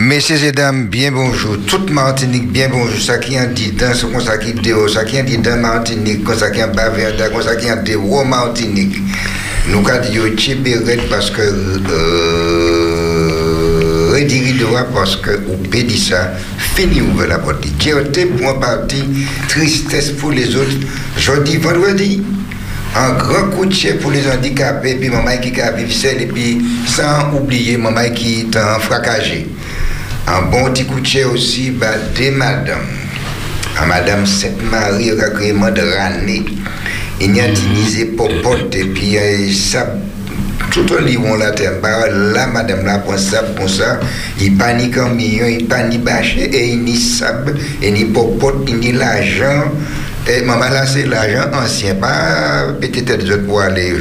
Messieurs et dames, bien bonjour. Toute Martinique, bien bonjour. Ça qui en dit dans, ça qui dit ça qui dit dans Martinique, ça qui en ça qui en dit au Martinique. Nous avons dit parce que euh, rediri droit parce que ou dit ça, fini ouvre la porte. Tchéoté pour un parti, tristesse pour les autres. Jeudi, vendredi, un grand coup de chef pour les handicapés, puis maman qui a vivre seul, et puis sans oublier maman qui est en fracassé. Un bon petit coup de aussi, bah, des madames. À madame Sainte-Marie, agrément de Rané. Il y a utilisé popote, et puis ça tout en livre terre là madame là pour ça pour ça il panique en million il panique bâché et il n'y sable et ni popote ni l'argent et maman là c'est l'argent ancien pas peut-être des autres pour aller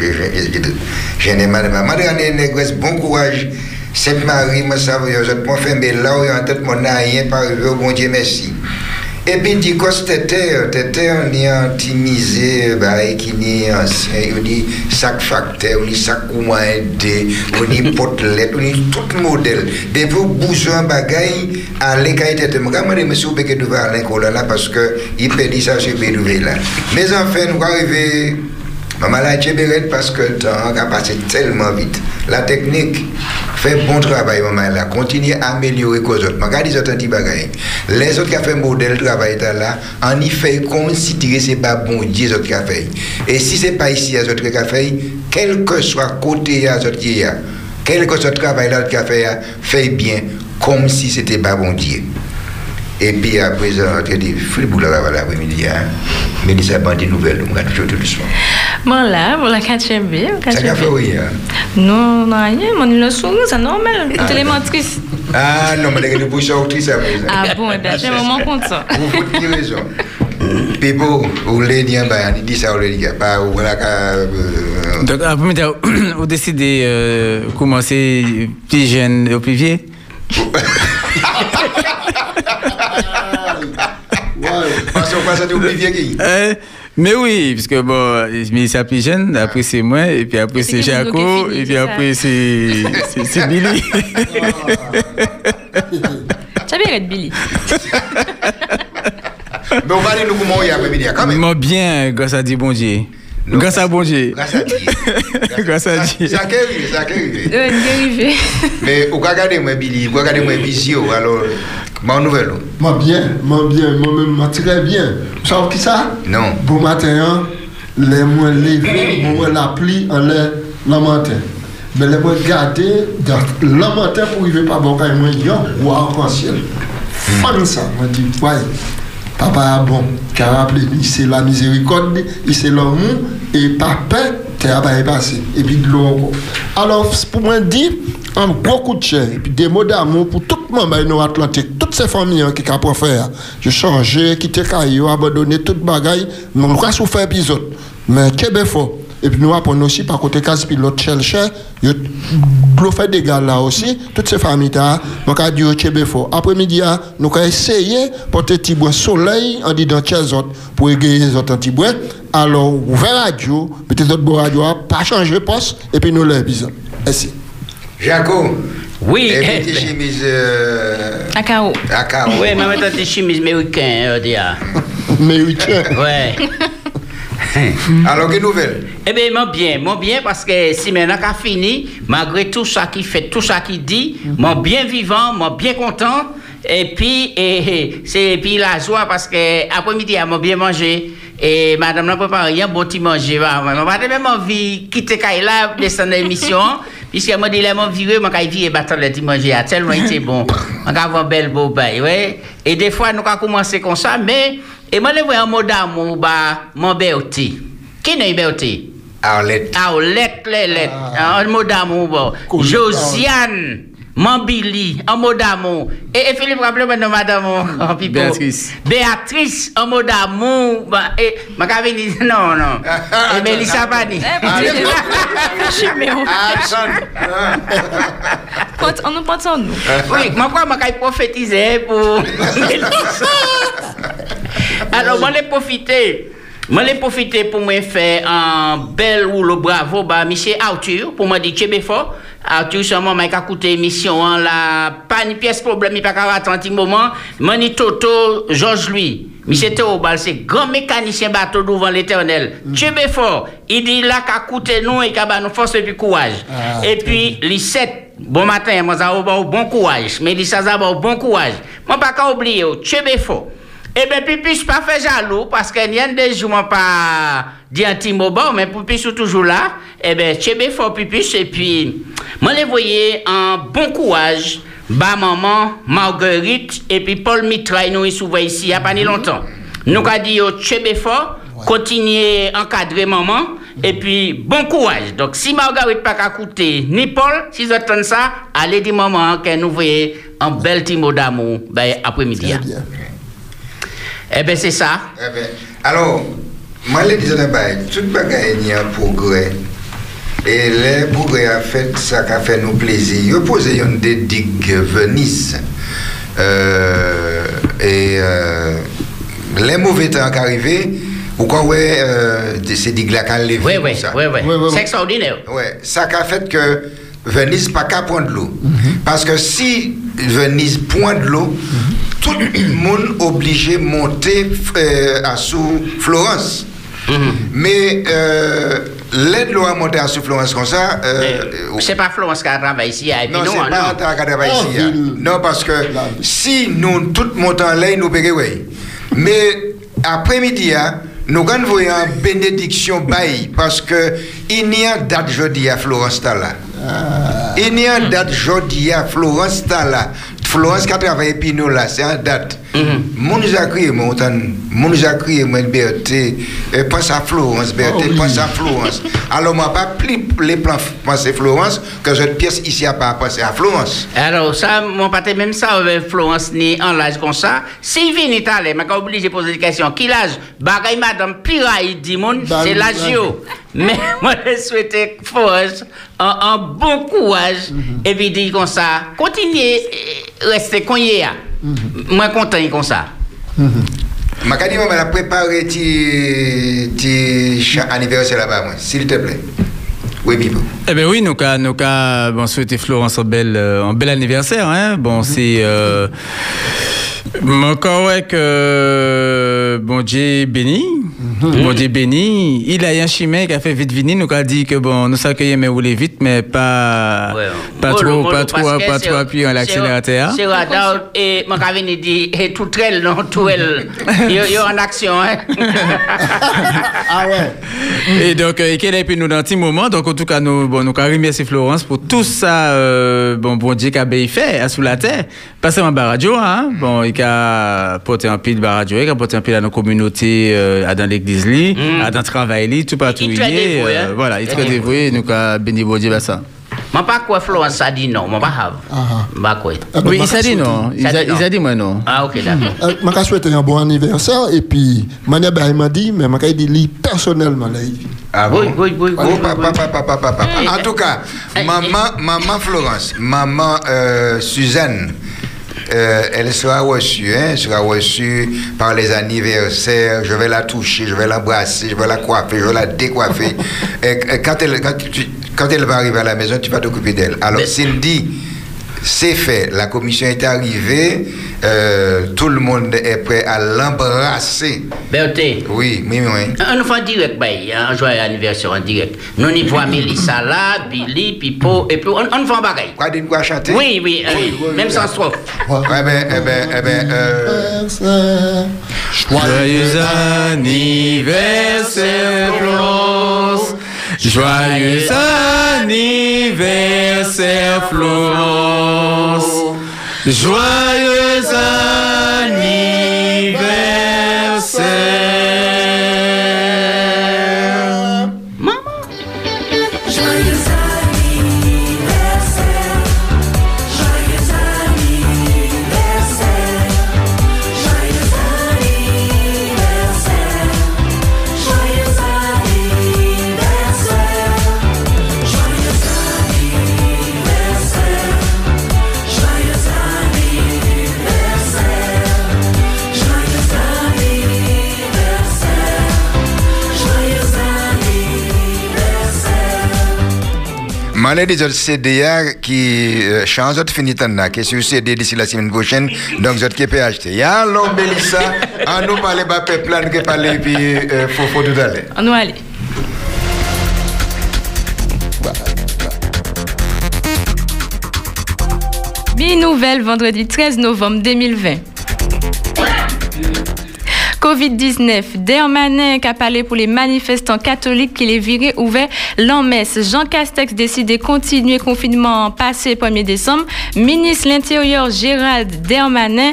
je n'ai madame madame négresse bon courage cette Marie moi ça vous autres pour faire mais là où en tête mon rien pas arrivé au bon Dieu merci. Et puis, dit que c'était, c'était un intimisé, bah, qui n'est ancien, on dit sac facteur, on dit sac comment aider, on dit potelette, on dit tout je me suis dit que devant Alain là parce que il perdit ça sur Bédouvé là. Mais enfin, nous arrivons, maman l'a parce que le temps a passé tellement vite. La technique, fait bon travail, maman, à améliorer les autres. Regarde les autres. Les autres qui ont fait modèle travail là, on y fait considérer c'est pas bon Dieu autres qui. Et si c'est pas ici les autres qui quel que soit côté les autres qui quel que soit le travail là qui fait, fait bien, comme si c'était pas bon Dieu. Et puis à présent, tu dis, Fribou là, l'après-midi, hein. Mais dis ça, des nouvelles, on va toujours tout doucement. Bon là, pour la 4 B. Ça fait, oui, hein. Non, non, rien, mon le sourire, c'est normal, Ah, télémentrice. Ah non, mais les bouches sont actrices à présent. Ah bon, eh bien, j'ai un moment content. Vous vous avez raison? Bon, vous voulez dire, ben, il dit ça, voulez dire, pas, vous voulez que. Donc, après, vous décidez de commencer plus jeune ou plus vieux? Qui Euh, mais oui, parce que bon, mais c'est plus jeune, après c'est moi, et puis après c'est Jaco, et puis après c'est c'est- c'est Billy. Tu bien être Billy. Mais on va aller nous comment il y a après-midi, quand même. Moi bien, grâce à Dieu bon Dieu. Non, grâce à bon Dieu. Grâce à Dieu. Grâce à Dieu. Ça qui arrive, ça qui arrive. Oui, Mais vous regardez moi Billy, vous regardez moi Bizio, alors, ma nouvelle. Moi bien, moi bien, moi-même, moi très bien. Vous savez qui ça Non. Bon matin, hein, les moins levés, bon la pluie, en l'air, le matin. Mais les moins gardés, le matin pour arriver pas bon quand ils ou en ciel. Fan ça, moi dis, ouais. Papa, bon, car rappelé, il c'est la miséricorde, c'est l'amour, et papa, t'es à pas passé. Et puis de l'eau. Alors, pour moi, dire, un gros coup de chair, et puis des mots d'amour pour tout le monde dans l'Atlantique, toutes ces familles hein, qui ont faire. Je changeais, quitter Caillou, abandonner toute bagaille, mais on va souffrir épisode. Mais Québec fort. Et puis nous apprenons aussi par côté casse pilote chercher, il fait des gars là aussi, toutes ces familles là, donc à Dieu Québec fort. Après-midi, hein, nous avons essayé porter petit bois soleil en disant chez autres pour égayer les autres petits bois. Alors, ouvert radio, votre beau radio, pas changer poste, et puis nous l'épisode. Merci. Jaco. Oui, Et chemises euh, À à carreaux. oui, mais maintenant tes chemises américaines, euh, dia. Mais oui, tiens. Ouais. Alors, quelle nouvelle? Eh bien, moi bien, moi bien, parce que si maintenant qu'a fini, malgré tout ça qu'il fait, tout ça qu'il dit, moi bien vivant, moi bien content, et puis, et, et, c'est et puis la joie, parce que après-midi, moi bien mangé, et madame n'a préparé un bon petit manger, moi, moi, j'ai même envie de quitter Kaila, descendre l'émission, puisque moi, dit, là, moi, viré, moi, quand il vient, battre le petit manger, ah, tellement il était bon, on a un bel beau bail, ouais, et des fois, nous avons commencé comme ça, mais, et moi, je vois un mot d'amour, mon beauté. Qui n'est beauté? Arlette. Arlette, Lelette, Ah. Mambili, un mot d'amour. Et, et Philippe, rappelez-moi de madame oh, Pipo. Béatrice. Béatrice, un mot d'amour. Bah, et, ma cavini, non, non. Et Mélissa Ah, Compte- On nous porte ça, nous. Oui, moi, quoi, ma prophétiser pour. Alors, moi, j'ai profité. Moi, j'ai profité pour me faire un bel ou le bravo, bah, monsieur Arthur, pour me dire, tu fort. Arthur, seulement, m'a écouté l'émission, hein, là, pas une pièce problème, il pas qu'à attendre un moment. Mani Toto, Georges Louis. Monsieur Théobald, c'est grand mécanicien bateau devant l'éternel. Tu fort. Il dit là qu'à coûter nous et qu'à nous force et puis courage. Et puis, les sept, bon matin, moi, ça bon courage. Mais les ça bon courage. Moi, pas qu'à oublier, tu fort. Eh bien, Pipi, je pas fait jaloux parce qu'il y a des jours, je pas dit un petit mot bon, mais Pipi, sont toujours là. Eh bien, je suis fort Pipi, et puis, moi, les voyais en bon courage. Bah, maman, Marguerite, et puis Paul Mitraille, nous, souvent ici, il n'y a pas ni longtemps. Nous, avons dit, oh, je suis fort, continuez à encadrer maman, et puis, bon courage. Donc, si Marguerite pas qu'à coûter, ni Paul, si vous attendez ça, allez dire maman, que nous voyons un bel petit mot d'amour, ben, après-midi. Ebe, se sa. Ebe, eh alo, man le dizan e bay, tout bagay ni an progre. E le progre a fet, sa ka fe nou plezi. Yo pose yon de dig venis. E le mouve tan ka rive, ou kan we se dig la kan leve. We, we, we, we. Se ekstraordine. We, sa ka fet ke venis pa ka pon de lou. Paske si... Venise pointe de l'eau, tout le monde obligé de monter euh, à sous Florence. Mais euh, l'aide l'eau à monter à sous Florence comme ça, euh, C'est pas Florence qui a travaillé ici, non, c'est pas travail En ici. hein. Non, parce que si nous tout montons en l'air, nous payons. oui. Mais après-midi, hein, nous avons une bénédiction bail parce que il y a date jeudi à Florence Tala. Il y a une date jeudi à Florence Tala. Florence qui a travaillé puis nous là, c'est une date. Mon nous a crié, mon mon nous a crié, mon Berté, eh, pense à Florence, Berté, Oh oui. pense à Florence. Alors, moi, pas plus les plans penser Florence que cette pièce ici a pas pensé à Florence. Alors, ça, mon pâté, même ça, avec Florence, ni en l'âge comme ça. Si vient Italie, mais quand obligé de poser des questions, qui l'âge? Bagay madame Piraille, dit mon, Bah, c'est l'âge bah. Mais moi, je souhaite Florence un, un bon courage. Mhm. Et puis, dit comme ça, continuez, euh, restez Moi, content comme ça. Ma dit, maman, a préparé petit anniversaire là-bas, moi, s'il te plaît. Oui, Bibo. Eh ben oui, nous avons nous bon, souhaité Florence un bel, euh, un bel anniversaire. Hein? Bon, c'est. Euh, encore ouais que bon Dieu béni, bon Dieu béni. Il a un chimé qui a fait vite venir, nous a dit que bon, nous s'accueillons mais rouler vite, mais pas Ouais. pas Mollo, trop, mollo, pas parce trop, pas c'est- trop appuyé en l'accélérateur. C'est radar et mon cavini dit et tout elle non tout elle il y a en action hein. Ah ouais. Et donc, euh, et qu'elle est puis nous dans un petit moment? Donc, en tout cas, nous, bon, nous avons remercié Florence pour tout ça, euh, bon, bon Dieu qu'a bien fait, à sous la terre. Pas seulement radio, hein. Bon, il a porté un pile par radio, il a porté un pile à nos communautés, euh, à dans l'église, li, Mm. à dans le travail, li, tout partout. Il est très il est, dévoué, euh, hein. Voilà, il est très est dévoué, nous avons béni bon Dieu, bah, ça. Moi pas quoi Florence a dit non, pas. Ah, ah. Bah quoi. Oui, il dit a, dit non. il a dit moi non. Ah OK d'accord. Euh, Je vais souhaiter un bon anniversaire et puis, Mania il m'a dit, mais je vais dire lui personnellement. Ah Oui, oui, oui, oui, oui, papa, oui. papa, papa, papa. Eh, En tout cas, eh, maman, maman Florence, maman euh, Suzanne, euh, elle sera reçue, hein, elle sera reçue par les anniversaires. Je vais la toucher, je vais l'embrasser, je vais la coiffer, je vais la décoiffer. et, et quand, elle, quand, tu- quand elle va arriver à la maison, tu vas t'occuper d'elle. Alors, Mais- Cindy, c'est fait. La commission est arrivée. Euh, tout le monde est prêt à l'embrasser. Berté. Oui, oui, oui. On fait en direct, bay, un joyeux anniversaire en direct. Nous y voit Mélissa là, Billy, Pipo, et puis on, on fait un bagay. Quoi, dites quoi chanter Oui, oui, euh, même sans strophe. Eh ben, eh ben, eh ben, euh. Joyeux anniversaire, Florence. Joyeux anniversaire, Florence. Joyeux anniversaire. Mané des autres CDA qui euh, change de finit là, qui sur CD d'ici la semaine prochaine, donc autres qui peut acheter. Ya l'homme Bélissa, en nous parler bas peuple là, nous qui parler puis euh, faut faut tout aller. On nous aller. Mi-nouvelle vendredi 13 novembre 2020. Covid-19, Dermanin parlé pour les manifestants catholiques qui les viraient ouverts l'en messe. Jean Castex décide de continuer confinement passé 1er décembre. Ministre l'Intérieur Gérald Dermanin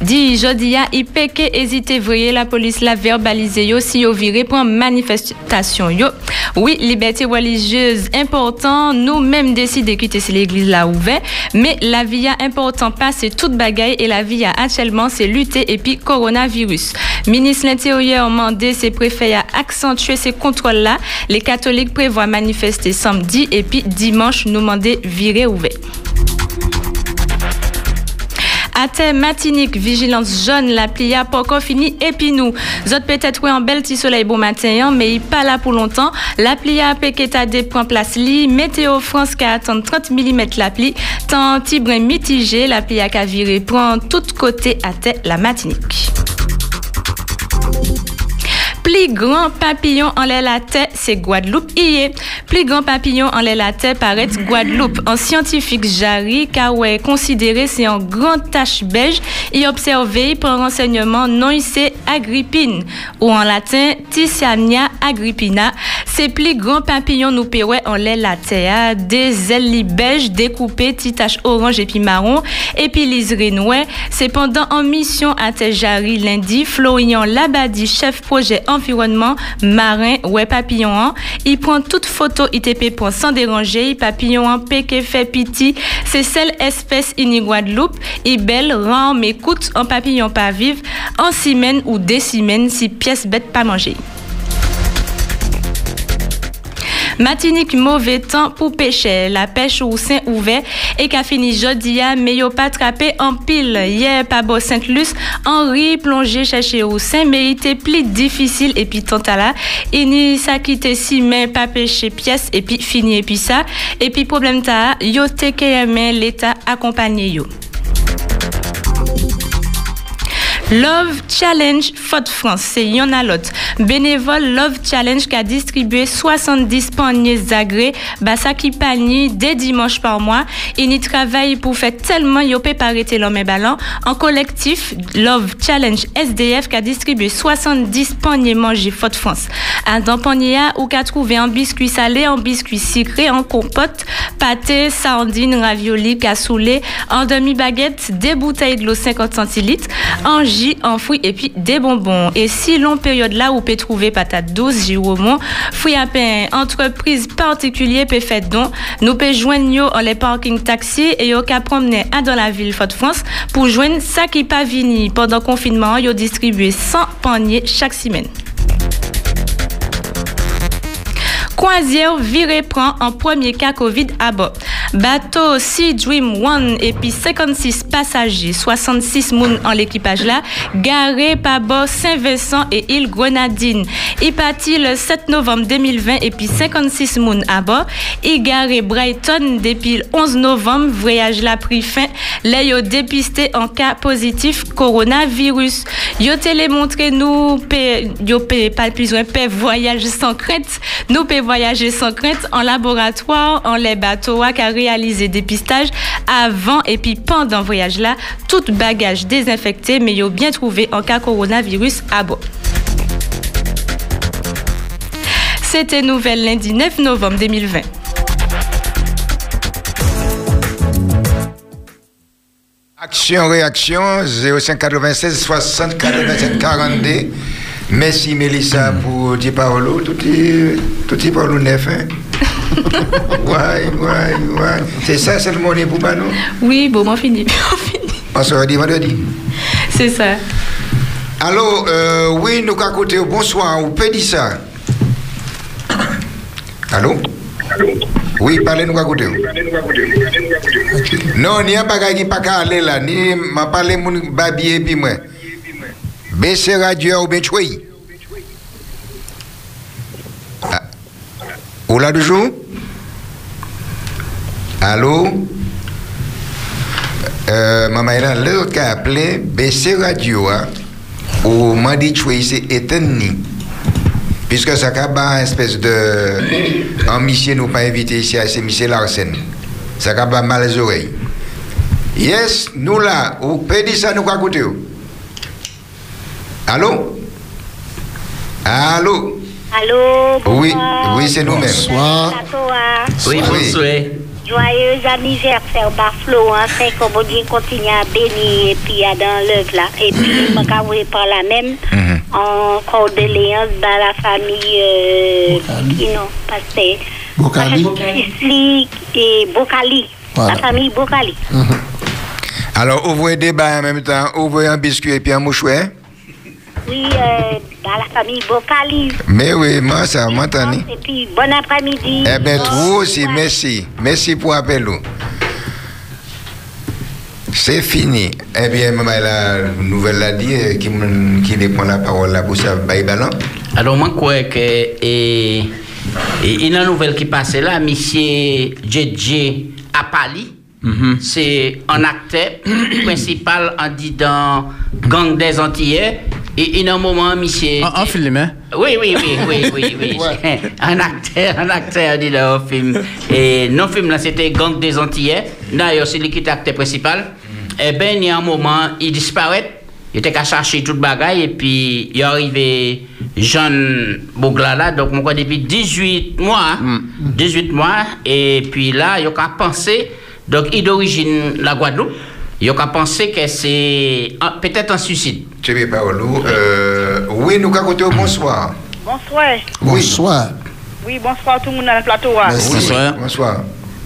dit jeudi à IPK hésité voyez la police la verbalisé yo si yo viré pour manifestation yo. Oui, liberté religieuse important, nous même décidé de quitter si l'église là ouvert, mais la vie a important pas c'est toute bagaille et la vie actuellement c'est lutter et puis coronavirus. Ministre de l'Intérieur mandé ses préfets à accentuer ces contrôles-là. Les catholiques prévoient manifester samedi et puis dimanche nous demander virer ouvert. Terre, Matinique, vigilance jaune, la plia encore fini et puis nous. Zot peut-être ouais, en bel petit soleil bon matin, hein, mais il pas là pour longtemps. La plia Peketade prend place li. Météo France qui attend 30 mm la pli. Tant tibrin mitigé, la plia a viré prend tout côté à la Matinique. Plus grand papillon en l'air la tête, c'est Guadeloupe. Hier, plus grand papillon en l'air la Guadeloupe. Un scientifique Jarry, car ouais, considéré c'est en grande tache beige, et observé pour renseignement non c'est Agrippine, ou en latin Ticiania agrippina. C'est plus grand papillon nous paierait en l'air la terre, des ailes beige découpées, petites taches orange et puis marron, et puis liseré noir. C'est pendant en mission à Jarry lundi, Florian Labadi, chef projet environnement marin ouais papillon hein. il prend toute photo ITP point sans déranger. Papillon hein, péké fait piti c'est celle espèce ini Guadeloupe. Il belle rend mais coûte en papillon pas vivre. En semaine ou des semaines si pièce bête pas manger Matinique mauvais temps pour pêcher. La pêche au sein ouvert et qu'a fini jeudi à mais yo pas attrapé en pile. Hier pas beau Sainte-Luce, Henri plongé chercher au sein mais il était plus difficile et puis tant à là, il ni ça quitté si mais pas pêcher pièce et puis fini et puis ça et puis problème ta yo te l'état accompagné yo. Love Challenge Faute France, c'est yon a l'autre. Bénévole Love Challenge qui a distribué 70 paniers agrès, bassa qui panier dès dimanche par mois. Il y travaille pour faire tellement yopé par l'homme et ballon. En collectif, Love Challenge SDF qui a distribué 70 paniers mangés Faute France. Un dans panier ou qu'a trouvé un biscuit salé, un biscuit sucré, en compote, pâté, sardine, ravioli, cassoulet, en demi-baguette, des bouteilles de l'eau 50 centilitres, en en fruits et puis des bonbons. Et si l'on période là où peut trouver patate douce, giromont, fruits à pain, entreprise particulière peut faire don, nous peut joindre en les parking taxi et yo qu'à promener dans la ville Fort-France pour joindre ça qui pas vini. Pendant confinement, yo distribué 100 paniers chaque semaine. Croisière viré prend en premier cas Covid à bord. Bateau Sea Dream One et puis 56 passagers, 66 moun en l'équipage là, garé par bord Saint-Vincent et île Grenadine. Il partit le 7 novembre 2020 et puis 56 moun à bord. Il garé Brighton depuis le 11 novembre, voyage là pris fin. Là, dépisté en cas positif coronavirus. Yo télé montré nous, yo pas plus pe voyage sans crainte. Nous voyager sans crainte en laboratoire, en les bateaux qui a réalisé dépistage avant et puis pendant voyage là, tout bagage désinfecté mais yo bien trouvé en cas coronavirus à bord. C'était nouvelle lundi 9 novembre 2020. Action, réaction, 0596 60 87 42. Merci Mélissa pour tes paroles, tout est, tout est paroles neuf. Hein? ouais, ouais, ouais. C'est ça, c'est le mot pour nous. Oui, bon, on finit. On finit. On se redit vendredi. C'est ça. Alors, euh, oui, nous qu'à côté, bonsoir, vous pouvez dire ça? Allô? Oui, parlez-nous à côté. Non, il n'y a pas qui pas qu'à aller là, ni m'a parlé mon babi et puis moi. Baissez radio ou bien. Ah. Ou là toujours? Allô? Euh, maman, a l'autre qui a appelé, baisser radio, ou m'a dit c'est éteigné. Puisque ça a une espèce de. Un monsieur nous pas invité ici, c'est monsieur Larsen. Ça a mal les oreilles. Yes, nous là, ou peut dire ça, nous quoi écouter? Allô? Allô? Allô, Oui, bonsoir. oui, c'est nous-mêmes. Bonsoir. Oui, bonsoir. Joyeux anniversaire, bah, Florence, hein, que bon Dieu continue à bénir et puis à dans l'œuvre là. Et puis, je vais par la même, Mhm. en condoléances à la famille, euh, qui non, parce que. Bocali. Et Bocali. Voilà. La famille Bocali. Alors, ouvrez des bains en même temps, ouvrez un biscuit et puis un mouchoir. Oui, euh, dans la famille Bocali. Mais oui, moi, ça m'entend. Et puis, bon après-midi. Eh bien, trop aussi, merci. Merci pour l'appel. C'est fini. Eh bien, maman, la nouvelle l'a dit, euh, qui, qui lui prend la parole là pour ça, bah, ballon. Alors, moi, je crois que. Et, et, une nouvelle qui passe là, monsieur JJ Apali, c'est un acteur principal en dit dans Gang des Antillais. Et il y a un moment, monsieur. En, en film, hein? Oui, oui, oui, oui, oui, oui. Ouais. un acteur, un acteur dit dans le film. Et non film là, c'était Gang des Antillais. D'ailleurs, c'est lui qui était acteur principal. Et ben, il y a un moment, il disparaît. Il était qu'à chercher toute bagaille et puis il est arrivé Jean Bougla là, donc moi depuis 18 mois, 18 mois, et puis là, il a pensé, donc il est d'origine la Guadeloupe, il a pensé que c'est peut-être un suicide. Euh, oui, nous, côté bonsoir. Bonsoir. Oui. Bonsoir. Oui, bonsoir tout le monde dans le plateau. hein. Merci. Oui, Bonsoir. Bonsoir.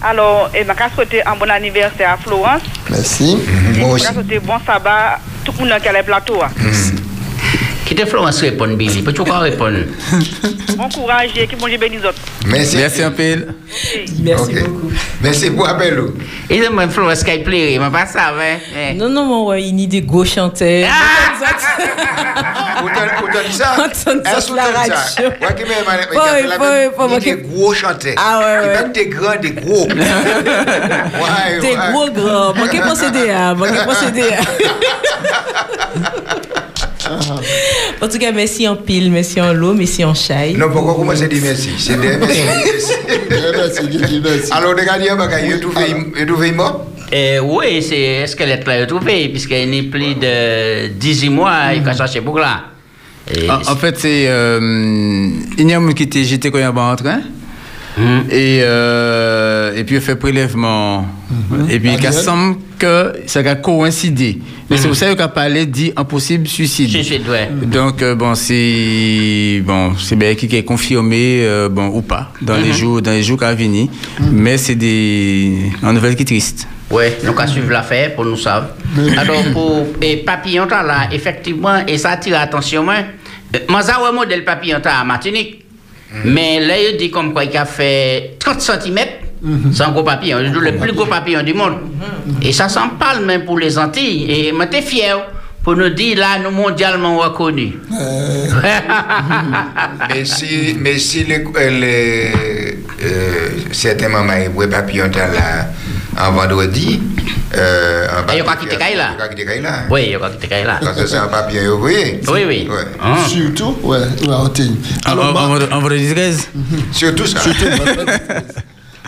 Alors, et ma souhaiter un bon anniversaire à Florence? Merci. Moi Je aussi. souhaiter bon sabbat tout le monde dans le plateau. hein. Qui te Florence répondre, Billy? Peux-tu encore répondre? Bon courage et que bon Dieu bénisse autres. Merci. Merci un peu. Merci beaucoup. Merci pour l'appel. Et moi, Florence, qui plaît, mais pas ça, hein? Non, non, mon ouais, il y a des gros chanteurs. Autant ça. Est-ce la radio. Ouais, qui des gros chanteurs. Ah, ouais, Il ouais. pas des grands, des gros. Des gros grands. Moi, qui procéder à Moi, qui procéder à En tout cas, merci en pile, merci en l'eau, merci en chai. Non, pourquoi commencer à dire merci? C'est des merci. Merci, merci. Alors, regardez un bagage, il a trouvé il a trouvé mort? Eh, oui, c'est ce qu'elle est là trouvé, puisqu'elle n'est plus de 18 mois, il a cherché pour là. En, fait, c'est. Euh, il y a un qui était j'étais quand il y a en train. Hum. Et, euh, et puis, il fait prélèvement. Et puis, il semble que ça a coïncidé. Mais c'est pour ça qu'il a parlé dit impossible suicide. Suicide, ouais. Donc, euh, bon, c'est. Bon, c'est bien qui est confirmé, euh, bon, ou pas, dans les jours, dans les jours qui viennent. Mais c'est des. une nouvelle qui est triste. Oui, nous allons suivre l'affaire pour nous savoir. Alors, pour et papillon, là, effectivement, et ça attire l'attention, moi, euh, moi, ça, ouais, modèle papillon, à Martinique. Mais là, il dit comme quoi il a fait 30 cm. C'est un gros papillon, le plus gros papillon du monde. Et ça s'en parle même pour les Antilles. Et moi, t'es fier pour nous dire, là, nous mondialement reconnus. Mais si, mais si les, euh, les, euh, certains mamans ils papillon dans en vendredi, euh, Et il y a qui là? Là. oui, il y a qui là. Parce que c'est un papillon ouvrier. Oui, oui. Ouais. Hein. Surtout, ouais, ouais, on Alors, en, vendredi 13 Surtout ça.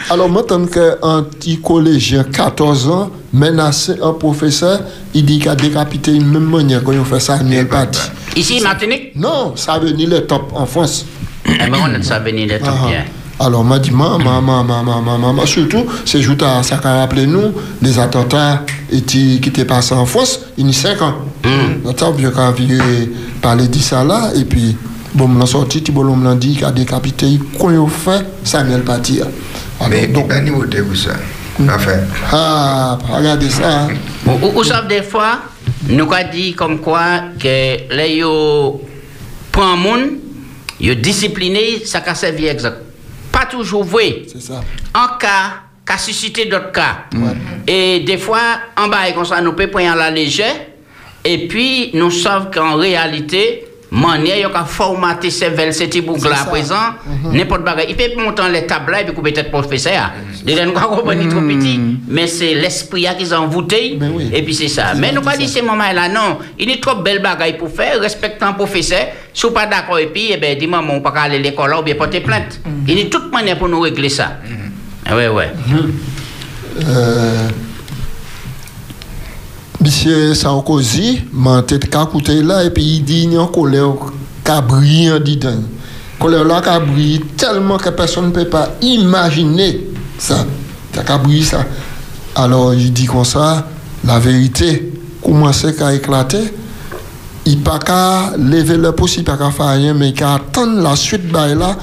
Alors, maintenant qu'un petit collégien, 14 ans, menacé un professeur, il dit qu'il a décapité une même manière quand il fait ça, il pas dit. Ici, Martinique, Non, ça veut dire le top en France. eh ben, on a ça venir de tout Ah, bien. Alors, m'a dit, maman, maman, maman, maman, surtout, c'est juste à ça qu'a rappelé nous, les attentats et qui étaient passés en France, il y a 5 ans. Attends, bien quand on parler de ça là, et puis, bon, on a sorti, Thibault on l'a dit qu'il a décapité, quand il fait, Samuel Paty. Alors, Mais donc, pas niveau de vous ça? Enfin, ah, regardez ça. hein. Ou, ou, ou savez, des fois, nous avons dit comme quoi que les yo prend monde, yo discipliné, ça a servi exact. Toujours vrai. C'est ça. En cas, qu'a suscité d'autres cas. Et des fois, en bas, comme ça, nous peut prendre la légère. Et puis, nous savons qu'en réalité, manière yo ka formater cerveau ce boucle là à présent n'importe bagage il peut monter les tables et puis couper tête professeur. Déjà nous comprendre trop petit. Mais c'est l'esprit ont envoûté. Ben et puis c'est ça. Mais nous pas dit ces moments là non. Il est trop belle bagaille pour faire respectant professeur. Si vous pas d'accord et puis eh ben dis maman on pas aller à l'école ou bien porter plainte. Il y a toute manière pour nous régler ça. Ah ouais ouais Bisye Sarkozy man tet kakoute la epi yi di yon kolèr kabri yon didan. Kolèr la kabri telman ke person ne pe pa imagine sa. Ta kabri sa. Alors yi di kon sa, la verite koumanse ka eklate. Yi pa ka leve le posi, pa ka fayen, men ka atan la suite bay la.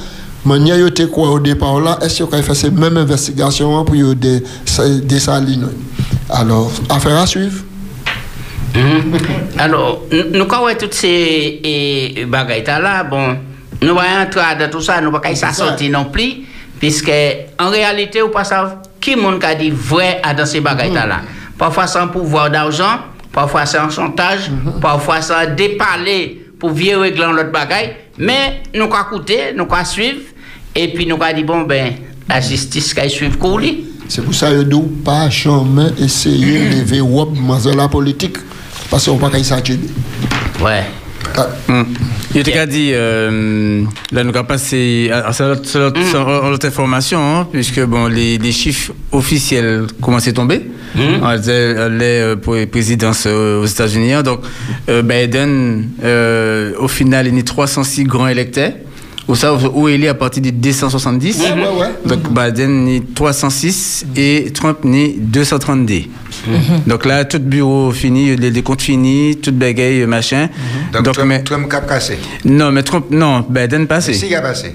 Mwenye yo te kwa yo depa ou la, es yo ka fese menm investigasyon pou yo desaline. De Alors, afer a suiv. Alors, nous connaissons toutes ces eh, bagailles là, bon, nous voyons entrer dans tout ça, nous ne pouvons pas sortir non plus, puisque en réalité, on ne pas savoir qui monde qui a dit vrai à dans ces bagailles là. Parfois sans pouvoir d'argent, parfois sans chantage, parfois sans déparler pour vieux régler l'autre bagaille, mais nous avons écouter, nous avons suivre, et puis nous avons dit, bon, ben, la justice qui suivre pour lui. C'est pour ça que nous pas jamais essayer de lever wop dans la politique. Parce qu'on ne peut pas s'attirer. Ouais. Hum. Il t'a dit, euh, là, nous avons passé à c'est l'autre information, hein, puisque bon, les, les chiffres officiels commencent à tomber. On disait, elle est euh, pour la présidence euh, aux États-Unis. hein. Donc, euh, Biden, euh, au final, il y a 306 grands électeurs. Où, ça, où il est à partir de 270. Ouais, ouais, ouais. Donc, Biden est 306 et Trump est 232. Donc là, tout bureau fini, les, les comptes finis, tout bagaille, machin. Donc, Donc, Trump, mais- Trump cap cassé. non, mais Trump, non, Biden passé. Si, il a passé.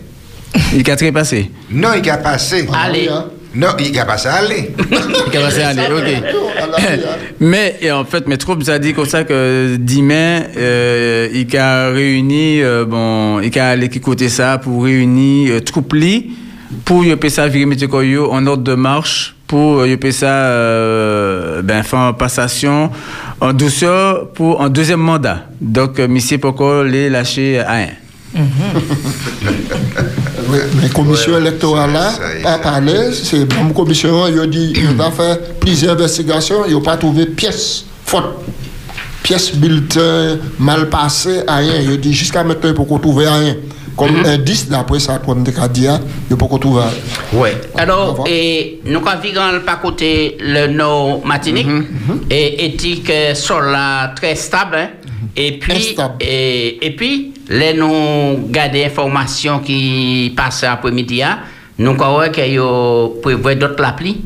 Il a très passé. Non, il a passé. Allez. hein. Non, il a passé aller. Il a passé, allez, ok. mais et en fait, mais Trump a dit comme ça que demain, euh, il a réuni, euh, bon, il a allé qui côté ça pour réunir euh, troupes li, pour y ça virer en ordre de marche pour y ça euh, ben faire en passation en douceur pour un deuxième mandat. Donc, euh, monsieur Poko les lâcher à un. Oui, mais commission électorale là, pas parler, c'est une commission, il a dit, il va faire plusieurs investigations, il n'a pas trouvé pièce faute. Pièce bulletin mal passé, rien. Il a dit jusqu'à maintenant, il ne peut pas trouver rien. Comme indice, d'après ça, comme des dit, il ne peut pas trouver rien. Ouais. Alors, et, nous avons vu pas côté le nord Martinique et éthique sol là très stable. hein. Et puis, Instable. et, et puis, les nous garder informations qui passent après-midi, nous croyons qu'il y a prévu d'autres l'appli.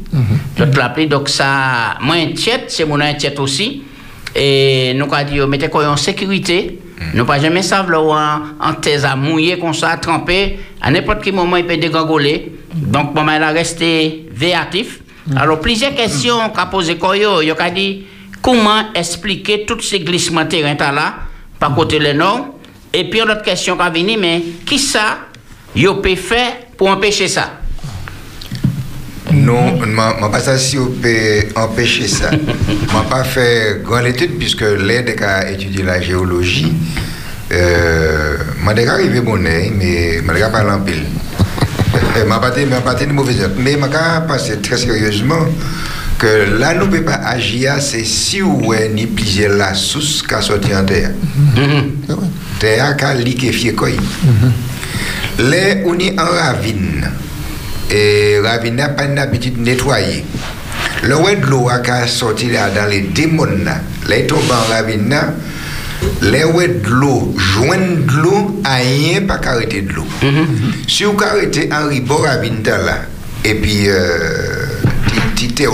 D'autres l'appli. Donc, ça, moi, inquiète, c'est mon inquiète aussi. Et nous avons dit, mettez quoi en sécurité. Nous pas jamais savoir en, en thèse à mouiller comme ça, à tremper. À n'importe quel moment, il peut dégangoler. Donc, bon, il a resté véatif. Alors, plusieurs questions qu'a posé Koyo. Il a dit, comment expliquer tous ces glissements de terrain là, par côté le nord. Et puis, l'autre question qu'a venu, mais qui ça, peut faire pour empêcher ça? Non, je ne pas ça si on peut empêcher ça. Je n'ai pas fait grande étude puisque l'aide a étudié la géologie. Euh, je suis arrivé bon mais je ne pas en pile. Je n'ai pas de mauvaise note. Mais je suis passé très sérieusement ke la nou pe pa ajiya se si ou we ni plize la sous ka soti an teya mm-hmm. ah teya ka likefye koy mm-hmm. le ou ni an ravine e ravine na pan na pitit netwaye. Le we dlo a ka soti la dan le demon na le to ban ravine na le we dlo jwen dlo a yen pa karete dlo. Mm-hmm. Si ou karete an ribo ravine ta la e pi eee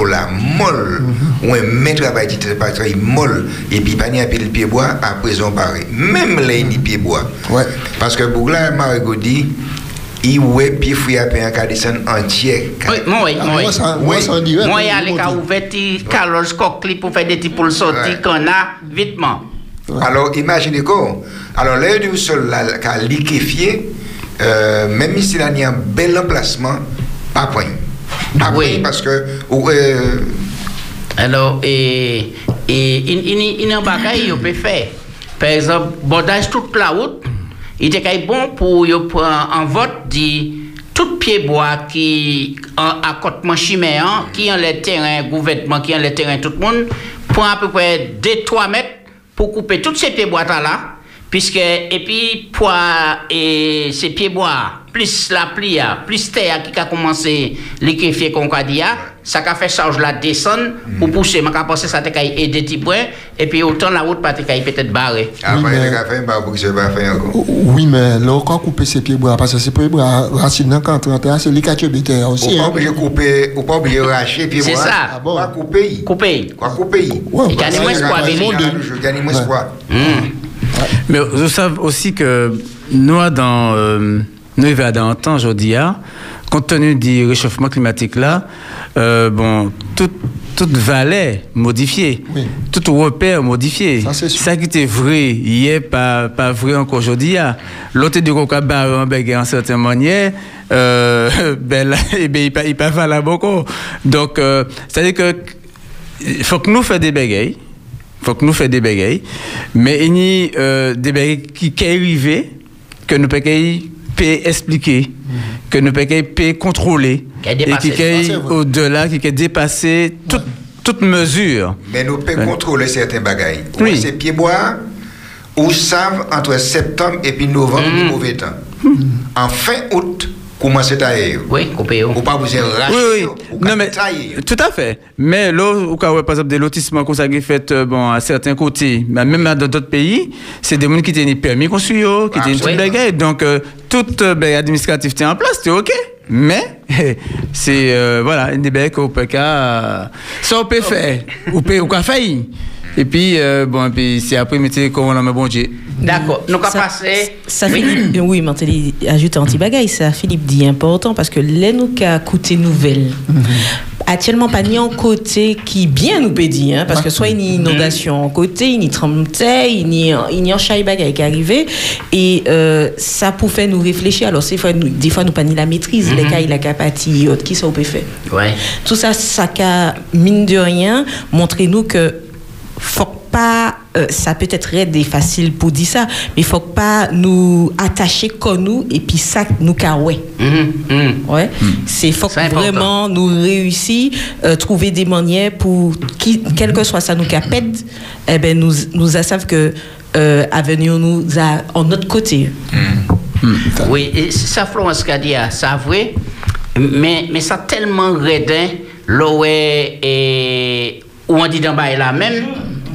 là, molle, ou un maître travail qui travail molle, et puis pas ni un pile pied bois, à présent pareil. Même les ni pied bois. Ouais. Parce que Bougla Marigot dit, il ouais pied fouille à qu'à descendre entier. Oui, moi, oui, Ah, moi, oui. moi, ça- moi, il y a je les cas ouverts, Carlos Cockli pour faire des petits poules sortis Ouais. qu'on a vitement. Alors, imaginez quoi Alors, l'air du sol là, qui a liquéfié, euh, même si là, il y a un bel emplacement, pas point. Pas Oui. parce que. ou, euh, Alors, et, et il, y a un bagage qu'il peut faire. par exemple, bordage toute la route, il était bon pour prendre en vote dit tout pied bois qui en accotement chimère qui en les terrains gouvernement qui en les terrains tout le monde prend à peu près 2-3 mètres pour couper tous ces pieds bois là puisque et puis poids et ces pieds bois plus la pluie a, plus terre qui a commencé liquéfier qu'on a dit a, ça a fait charge la descendre pour pousser mais quand penser ça te caille aider petit point et puis autant la route pas peut-être barré Après, il a fait un va faire encore. Oui, mais là, quand couper ses pieds bois, parce que c'est pieds bois, racine dans quand 31, c'est les quatre aussi. pas hein. obligé de couper, ou pas obligé de racher, C'est ça. Ah bon? Quoi couper coupé Quoi couper Ouais, Il gagne moins c'est- Je gagne moins espoir. Mais vous savez aussi que nous, dans, euh, nous, va dans un temps aujourd'hui, compte tenu du réchauffement climatique là, euh, bon, tout, toute vallée modifiée, Oui. tout repère modifié. Ça. Ça qui était vrai hier, pas, pas vrai encore aujourd'hui. hein. L'autre du coca en certaine manière, euh, ben là, eh ben, il il pas valable encore. Donc, euh, c'est-à-dire que faut que nous fassions des bégayes. faut que nous fassions des bégayes. Mais il y a euh, des bégayes qui qui arrivent, que nous pouvons pas expliquer, que nous pouvons pas contrôler, et qui est au-delà, qui est dépassé toute, toute mesure. Mais nous pouvons Ouais. contrôler certains bagailles. Oui. C'est pieds bois ou savent entre septembre et puis novembre Mm. du mauvais temps. En fin août, commencez à aérer. oui coupé Ou pas vous racher. Oui, oui. ou Non, mais, tout à fait. Mais là, au cas où, par exemple, des lotissements comme ça qui est fait euh, bon, à certains côtés, mais même dans d'autres pays, c'est des gens qui ont des permis construire, qui ont une oui. toute bagaille. Donc, euh, toute euh, ben, administrative est en place, c'est OK. Mais, c'est, euh, voilà, une des qu'on peut qu'à- Ça, on peut faire. Ou peut, ou faillir. Et puis, euh, bon, puis, c'est après, mettez comment on a bon Dieu. d'accord nous avons Ça- passé Ça, Philippe, oui, Mantelli ajoute un petit bagaille. Ça, Philippe dit important parce que les nous qu'a coûté nouvelle. Actuellement, pas ni en côté qui bien nous dire, hein, parce que soit il y a une inondation en côté, il y a une tremblement, il y a il y a un chai bagaille qui est arrivé, et euh, ça pour faire nous réfléchir. Alors, c'est fois, nous- des fois, nous pas ni la maîtrise, les cas, il a capacité, autre, qui ça on peut faire. ouais Tout ça, ça qu'a, mine de rien, montré nous que faut pas, euh, ça peut être raide et facile pour dire ça, mais faut pas nous attacher comme nous et puis ça nous carouer. Mhm, mhm. Ouais. C'est faut important. vraiment nous réussir euh, trouver des manières pour qui, quel que soit ça nous capède, eh ben nous nous savent que euh, avenir nous a en notre côté. Oui, et c'est ça, Florence qui a dit, ah, ça vrai, mais, mais ça tellement l'eau est, et, ou on dit d'en bas là même,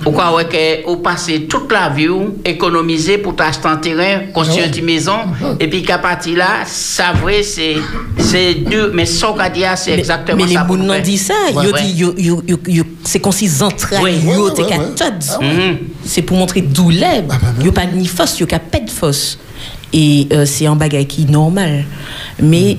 ou quoi, ouais, que, ou passer toute la vie, ou économiser pour t'acheter un terrain, construire une petite maison, et puis qu'à partir là, ça vrai, c'est, c'est deux, mais a dit, ah, c'est Mais- exactement mais les ça. pour gens nous n'ont faire. dit ça, c'est comme si entrailles Oui. yo Ouais, t'es ouais, qu'à ouais. tod. Mhm. C'est pour montrer douleur. Yo pas ni force, yo qu'à pas de force. Et euh, c'est un bagage qui est normal. Mais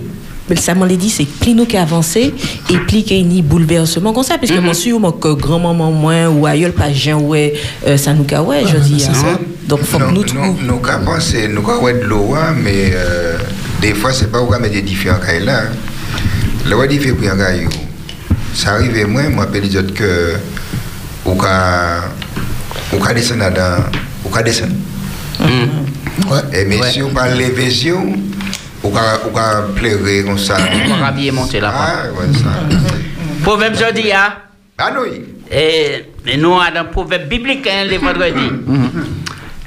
ça m'en l'a dit, c'est plus nous qui avancé et plus qu'il y a ni bouleversement comme ça. Parce que moi, sûr, moi, que grand-maman, moi, ou ailleurs, pas Jean, ouais, euh, ça nous ouais, je dis. c'est hein. ça. Donc, faut que nous nous qu'à penser, nous ouais de l'eau, hein, mais euh, des fois, c'est pas où des différents cas là. Le ouais différent pour un ça arrive moi, moi, je les autres que, ou qu'à, ou qu'à descendre dans, ou qu'à descendre. Ouais. Et mais Ouais. si on parle les visions, ou qu'à, ou qu'à pleurer comme ça. On va rhabiller monter là. Ah. Proverbe, je dis, ah, Ah, non, oui. Et, et nous, on a dans le proverbe biblique, hein, les vendredis.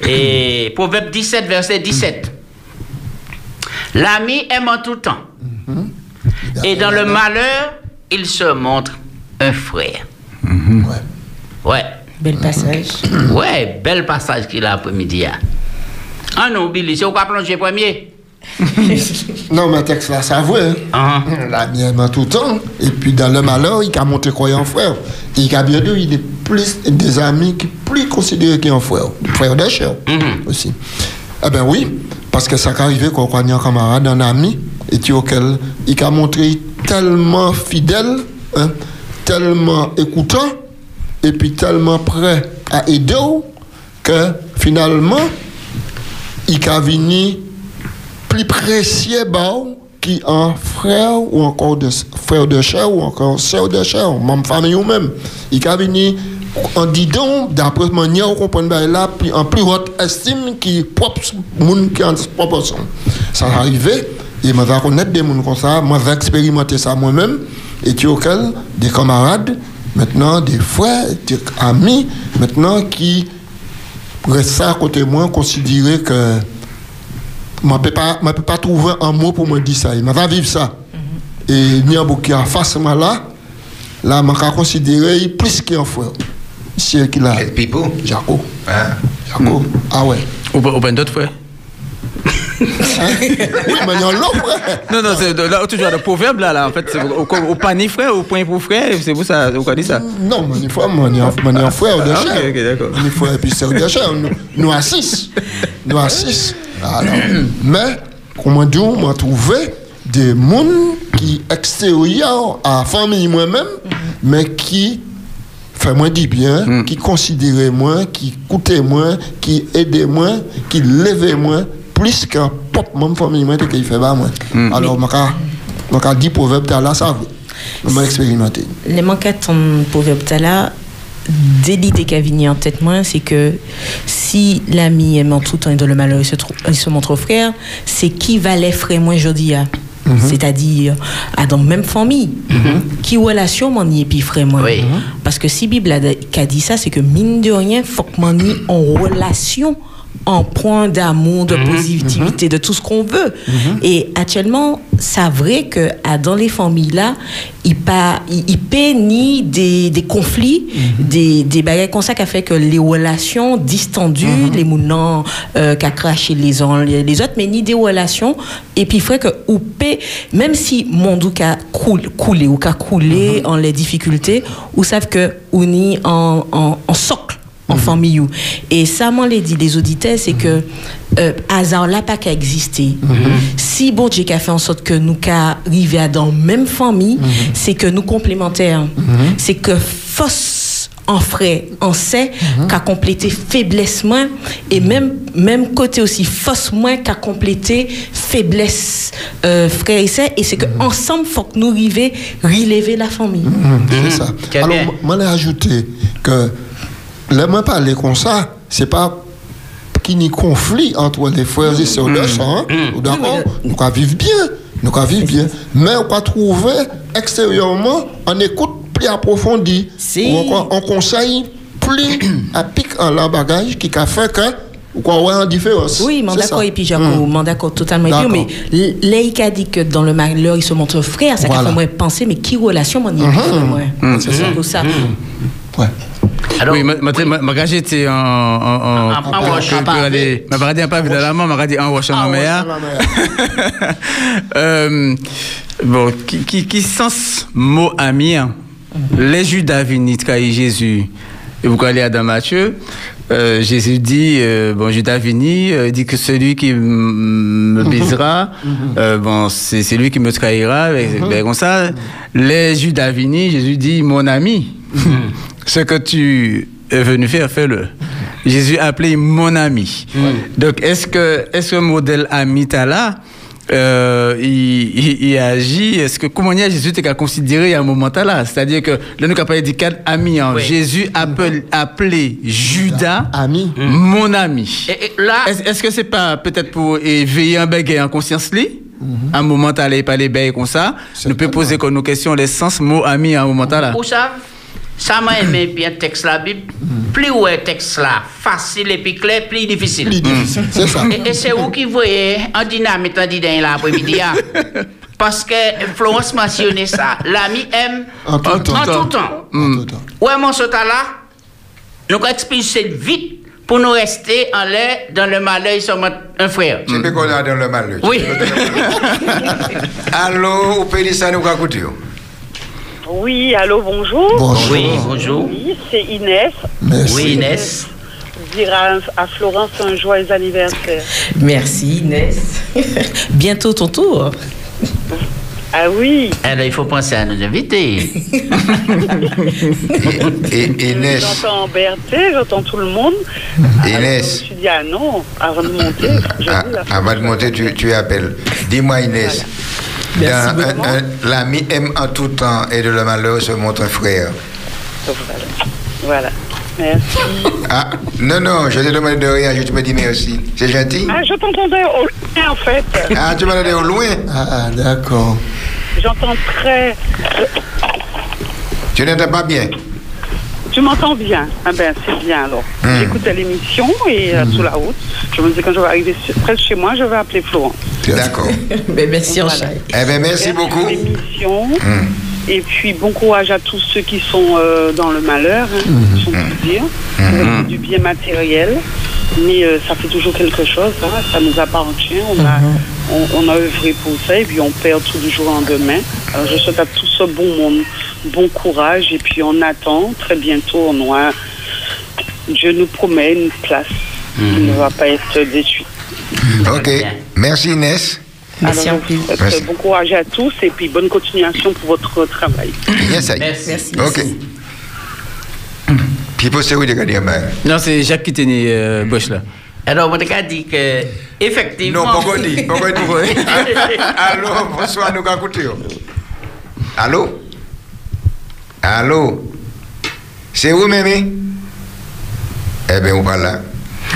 Et proverbe 17, verset 17. L'ami aime en tout temps. Et dans le malheur, il se montre un frère. Ouais. Ouais. Bel passage. Ouais, bel passage qu'il a après-midi. hein. Ah non, Billy, c'est où qu'on plonger premier? Non, mais texte là, ça vrai. Ah, La mienne en tout temps. Et puis dans le malheur, il a monté croyant frère? Il a bien dit, il est plus des amis qui plus considérés qu'un frère. Frère de chair Mhm. aussi. Eh bien oui, parce que ça arrivé qu'on croit un camarade, un ami, et qui auquel il a montré tellement fidèle, hein, tellement écoutant, et puis tellement prêt à aider, que finalement, il a venu plus précieux qui un frère ou encore de frère de chair ou encore sœur de chair, même famille ou même. Il a venu en disant, d'après manière, on comprend là, puis en plus haute estime qui propre monde qui en proportion. Ça arrivait, et je connaître des gens comme ça, moi, j'ai expérimenté ça moi-même, et tu auquel des camarades, maintenant des frères, des amis, maintenant qui restent à côté de moi, considérer que je ne peux pas je peux pas trouver un mot pour me dire ça. Il m'a vivre ça. Et Niabou qui a face à moi là, là, je vais considérer plus qu'un frère. C'est qui là. Quel pipo? Jaco. Hein? Jaco. Ah ouais. Ou, ou ben d'autres frères? Oui, mais il y a frère. Non, non, c'est là, toujours le proverbe là, là, en fait, au, panier frère, au point pour frère, c'est vous ça, vous connaissez ça Non, mais une fois, moi, je suis un frère de ok, chair. ok, d'accord. Une fois, et puis c'est de. Nous, nous à six. Nous à six. Alors, mais, comment dire, on m'a trouvé des gens qui extérieurs à la famille moi-même, mais qui fait moi du bien, qui considérait moi, qui coûtait moi, qui aidait moi, qui levait moi, plus qu'un pop, même famille moi, qui fait pas moi. Alors, je dire proverbe, là, ça, je expérimenté. Les manquants de ton proverbe là, dès l'idée qui a venu en tête moi, c'est que si l'ami aime en tout temps et dans le malheur, il se, trou- il se montre frère, c'est qui valait frère moi aujourd'hui C'est-à-dire, à dans même famille. Qui relation m'en y est puis frère moi? Oui. Parce que si Bible a, dit ça, c'est que mine de rien, faut que m'en y en relation en point d'amour, de positivité, de tout ce qu'on veut. Et actuellement, c'est vrai que ah, dans les familles-là, il pas il, ni des, des conflits, des, des bagages comme ça qui a fait que les relations distendues, les mounants euh, qui a craché les uns les, les autres, mais ni des relations. Et puis, il faut que ou même si mon doux a coulé, ou qu'a coulé en les difficultés, ou savent que ou ni en, en, en socle en famille. ou. Et ça, m'en l'a dit les auditeurs, c'est que euh, hasard là pas qu'à exister. Si bon Dieu a fait en sorte que nous qu'à arriver à dans la même famille, c'est que nous complémentaires. C'est que fausse en frère, en sait qu'a complété faiblesse moins et même même côté aussi fausse moins qu'a complété faiblesse euh, frère et sœur et c'est que ensemble faut que nous arrivions relever la famille. C'est ça. Alors, moi, j'ai ajouté que, là, moi, parler comme ça, c'est pas qu'il y ait conflit entre les frères et sœurs de sang. hein. D'accord Nous allons vivre bien. Nous allons vivre bien. Mais on va trouver extérieurement en écoute plus approfondie. Si. Ou encore en conseil plus à pic en la bagage qui a fait que ou quoi ouais en différence. Oui, C'est d'accord, et puis Jaco, Mm. d'accord totalement. Et puis, D'accord. mais Leïk a dit que dans le malheur, il se montre frère, ça Voilà. fait moi penser, mais qui relation y est moi C'est ça. ça. Ouais. Alors, Oui, ma, était en. en, en, En- en wash, regardez- Ma regardé un peu évidemment, ma regardé en wash en Ah, mer. Euh, bon, qui, qui, qui sens mot ami, hein? les Judas viennent trahir Jésus. Et vous allez à dans Matthieu, euh, Jésus dit, euh, bon, Judas vini, euh, dit que celui qui me baisera, euh, bon, c'est c'est lui qui me trahira. et- ben, comme ça, les Judas vini, Jésus dit, mon ami, ce que tu es venu faire, fais-le. Jésus a appelé mon ami. Donc, est-ce que, est-ce que le modèle ami t'as là, euh, il, il- il agit Est-ce que comment dire Jésus t'es qu'à considérer à un moment là? C'est-à-dire que là nous avons parlé des quatre amis. hein. Oui. Jésus appelle appelé Judas Ami. mon ami. et- et là, Est-ce est-ce que c'est pas peut-être pour éveiller un béguet en conscience li Un moment t'allais parler béguet comme ça. Nous peut poser comme nos questions les sens mot ami à un moment là. Ça, ça m'a aimé bien le texte la Bible. Plus ouais texte là, facile et puis clair, plus difficile. Plus difficile. C'est ça. Et, et c'est où qui voyait un dynamite en disant là après-midi. hein? Parce que Florence mentionnait ça. L'ami aime En tout en temps. tout temps. En tout temps. Ouais, mon sota là, nous avons expulsé vite pour nous rester en l'air dans le malheur, ils sont un frère. Tu peux qu'on a dans le malheur. Oui. Allô, au pays ça, nous écoutons. Oui, allô, bonjour. Bonjour. Oui, bonjour. Oui, c'est Inès. Merci. Oui, Inès. Dire à, à Florence un joyeux anniversaire. Merci Inès. Bientôt ton tour. Ah oui, Alors, il faut penser à nos invités. Et, et Inès, j'entends Berthe, j'entends tout le monde. Alors, je me Inès, suis dit, ah non, avant de monter, ah, avant de monter, tu, tu appelles. Dis-moi, Inès, l'ami aime en tout temps et de le malheur se montre frère. Voilà. Voilà. Merci. Ah, non, non, je te demande de rien, je te me dis merci. C'est gentil? Ah, je t'entendais au loin, en fait. Ah, tu m'as donné au loin? Ah, d'accord. J'entends très... Tu n'entends pas bien? Tu m'entends bien Ah ben, c'est bien, alors. Hmm. J'écoutais l'émission et euh, sur la route, je me disais quand je vais arriver sur- presque chez moi, je vais appeler Florent. D'accord. Ben, merci, Voilà. Eh bien, merci beaucoup. l'émission. Hmm. Et puis, bon courage à tous ceux qui sont euh, dans le malheur, hein, si on peut dire. Du bien matériel, mais euh, ça fait toujours quelque chose. hein, ça nous appartient. On a, on, on a œuvré pour ça et puis on perd tout du jour au lendemain. Alors, je souhaite à tout ce bon monde bon courage et puis on attend très bientôt. On aura, Dieu nous promet une place. Il ne va pas être déçu. Ok. Merci Inès. Merci Alors, Merci. euh, Bon courage à tous et puis bonne continuation pour votre travail. Yes, I. Merci. Ok. Pipo, c'est où de gagner Non, c'est Jacques qui tenait euh, Bosch là. Alors, on t'a dit que, effectivement. Non, pourquoi dit? Pourquoi dit? Allô, bonsoir, nous avons écouté. Allô? Allô? C'est où, Mémé? Eh bien, on parle là.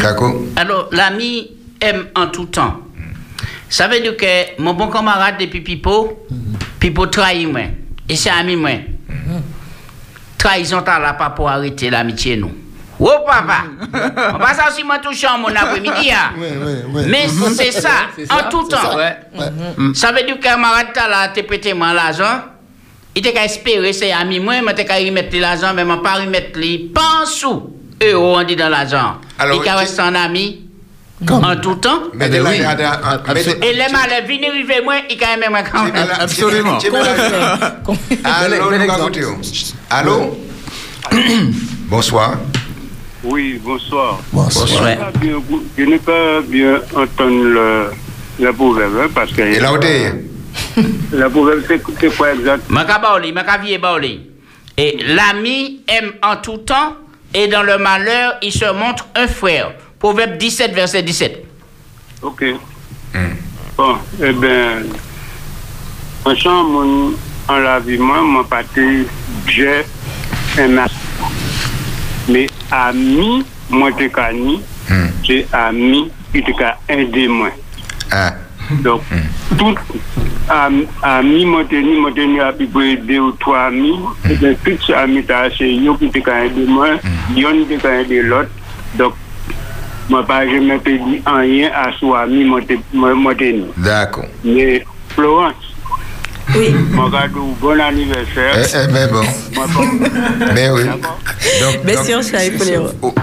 Kako? Alors, l'ami aime en tout temps. Ça veut dire que mon bon camarade depuis Pipo, Pipo trahit moi. Et c'est ami moi. Trahison t'as là pas pour arrêter l'amitié nous. Oh papa! On va ça aussi moi touchant mon après-midi. hein. Oui, oui, oui. Mais c'est ça, en tout temps. Ça veut dire que camarade t'as là, t'es prêté moi l'argent. Il t'a qu'à espérer, c'est ami moi, mais t'as qu'à remettre l'argent, mais moi pas remettre les pas sous euros on dit dans l'argent. Il qu'à rester un ami Comme- en tout temps. Mais de oui. Et les malais viennent arriver moi, il quand même quand même. Absolument. Allô. Allô? Bonsoir. Oui, bonsoir. Bonsoir. Je n'ai pas bien entendu le, la proverbe, hein, parce que Et là, la proverbe, c'est quoi exact Maka baoli. Et l'ami aime en tout temps, et dans le malheur, il se montre un frère. Proverbe 17, verset 17. Ok. Bon, eh bien, franchement, mon, en la vie, moi, mon pâté, j'ai un as. Mais ami, moi, t'es qu'à ni, c'est ami qui t'es qu'à aider moi. Ah. Donc, tout ami, manteni, manteni api pou e de ou to ami, eh tout se ami ta ase yo ki te ka ede mwen, yon te ka ede lot. Donc, mwen pa jeme pe di anyen aso ami manteni. D'akon. Ne, Florence, Oui. Mwen ka dou bon aniversèr. Eh, eh, ben bon. Mwen pa. Ben oui. Ben si yon chaye pou le ou.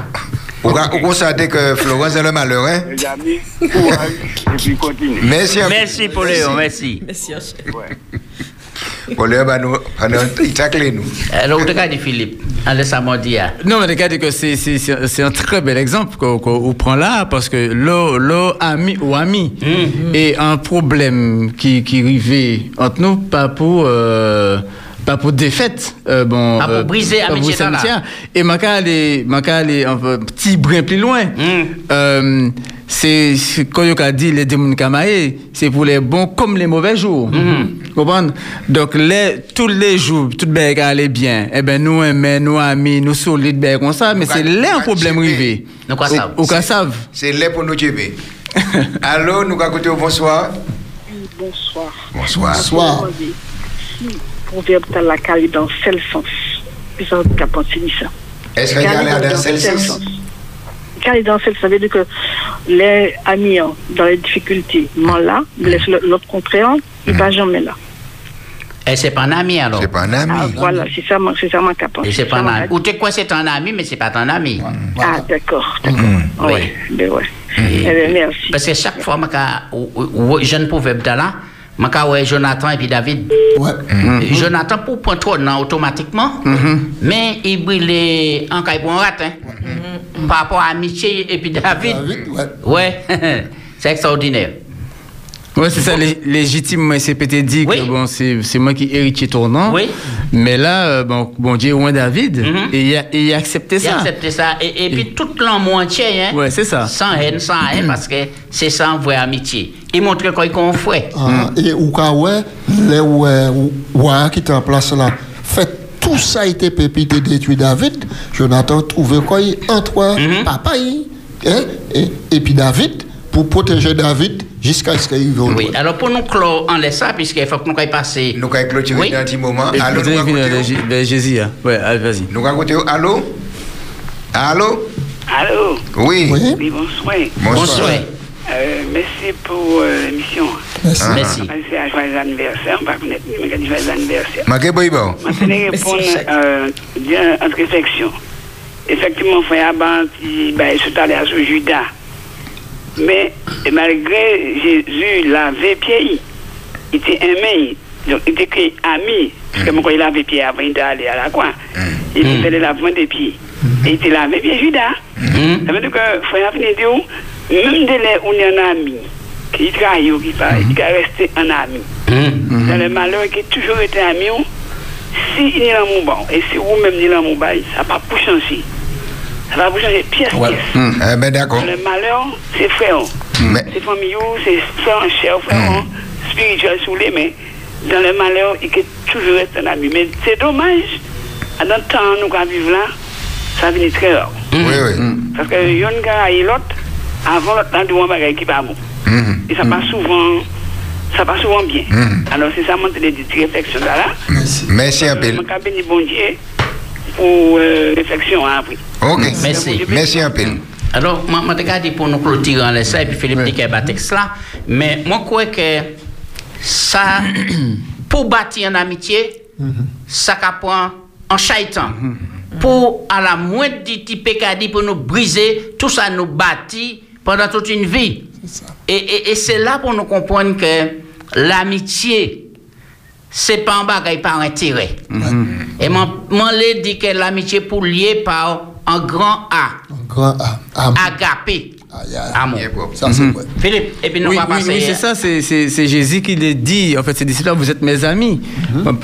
Vous vous constatez que Florence est le malheur, hein? Les amis, courage, et puis continue. Merci. Merci, Pauléon, merci. Merci. Pour bah, nous, nous, il tacle nous. Alors, où t'as dit Philippe En laissant dire. Non, mais regarde que c'est, c'est, c'est c'est un très bel exemple qu'on, qu'on prend là, parce que l'eau, l'eau ami ou ami, et un problème qui, qui entre nous, pas pour, euh, pas pour défaite, euh, bon, Pas pour briser pas pour amitié briser la- amitié. Et ma cas aller, aller un petit brin plus loin. Euh, c'est, quand a dit les démons kamae, c'est pour les bons comme les mauvais jours. Vous comprenez? Donc, les, tous les jours, tout le allait bien. Eh ben, nous aimons, nous amis, nous solides, ben, comme ça, mais c'est là un problème arrivé. Nous quoi savent. Cas savent. C'est là pour nous tuer. Allô, nous au bonsoir. Bonsoir. Bonsoir. Bonsoir. Proverbe dans la cali dans quel sens Puis ça, pensé ni ça. Est-ce qu'il y a dans celle-ci sens? Cali dans quel ça veut dire que les amis hein, dans les difficultés, moi là, laisse l'autre comprendre, il va jamais là. Et c'est pas un ami alors? C'est pas un ami. Ah, voilà, c'est ça, c'est ça ma capacité. Et c'est pas un ami. Ou t'es quoi, c'est un ami, mais c'est pas ton ami. Ah, d'accord, d'accord. Oui. Oui, ben ouais. Eh bien, merci. Parce que chaque fois, que je ne pouvais pas là, je ouais Jonathan et puis David. Ouais. Jonathan pour prendre trop non, automatiquement, mais il brûlait en caille pour un rat. hein. Par rapport à Miché et puis David. David, ouais. Ouais, c'est extraordinaire. Ouais, c'est ça, lé- légitimement, c'est peut-être dit Oui. que bon, c'est, c'est moi qui héritier tournant. Oui. Mais là, euh, bon, bon Dieu, loin David, Mhm. et il a, et il a accepté Il a ça. accepté ça. Et, et puis tout l'en entier, hein, Ouais, c'est ça. sans haine, sans haine, parce que c'est sans vraie amitié. Il montre quoi qu'on fait. Ah, Et ou ka ouais, les ouais, ouais qui est en place là, fait tout ça a été pépité détruit David, Jonathan trouvait quoi il- entre papa il, hein, et, et puis David pour protéger David jusqu'à ce qu'il arrive au Oui, alors pour nous clore en laisse ça, puisqu'il faut que nous passer. Nous allons clôturer Oui. dans un petit moment. Et Allô, nous le Jésus, hein? Allez, vas-y. nous Allô? Allô? Allô? Oui. Oui, bonsoir. Bonsoir. Euh, merci pour euh, l'émission. Merci. Merci. C'est un joyeux anniversaire. On va connaître, joyeux anniversaire. Je vais répondre euh, bien en réflexion. Effectivement, frère Abba, il ben, se allé à ce Judas. Mais malgré Jésus lavé pied, il était aimé. Donc, il était ami. Parce que moi, quand il lavait pied avant, il était allé à la coin. Il faisait le lavement des pieds. Et il était lavé pied Judas. Ça veut dire que frère même dès là où on est un ami, qui trahit ou qui parle, il va rester un ami. Dans le malheur, qui a toujours été ami, si il est dans mon bon, et si vous-même il est dans mon bail, ça va pas changer. Ça va changer pièce Ouais. pièce. Hum, eh ben d'accord. Le malheur, c'est frère. Mais- C'est famille, c'est frère en chair, frère en spirituel sous les mains. Dans le malheur, il peut toujours être un ami. Mais c'est dommage, à notre temps, nous allons vivre là, ça vient très rare. Oui, oui. Parce que y a un gars et l'autre, avant l'autre, là, un bagage qui va bon. Et ça passe souvent, ça passe souvent bien. Alors c'est ça, mon télé dit réflexion là. là. Merci un peu. Je bon Dieu pour euh, réflexion hein, après. Ok. Merci. Merci un peu. Alors, je regarde pour nous clôturer en laisse ça, et puis Philippe dit qu'il texte là. Mais moi, je crois que ça, pour bâtir une amitié, ça prend en chaitan. Pour, à la moindre du type dit pour nous briser, tout ça nous bâtit pendant toute une vie. Et, et, et c'est là pour nous comprendre que l'amitié, c'est pas un bagage par intérêt. Et mon, mon lait dit que l'amitié pour lier par un grand A. Grand A. Amour. Agapé. Amour. Ça, c'est vrai. Philippe, et puis nous oui, va oui, passer. oui, c'est ça, c'est- c'est c'est Jésus qui l'a dit. En fait, ces disciples vous êtes mes amis.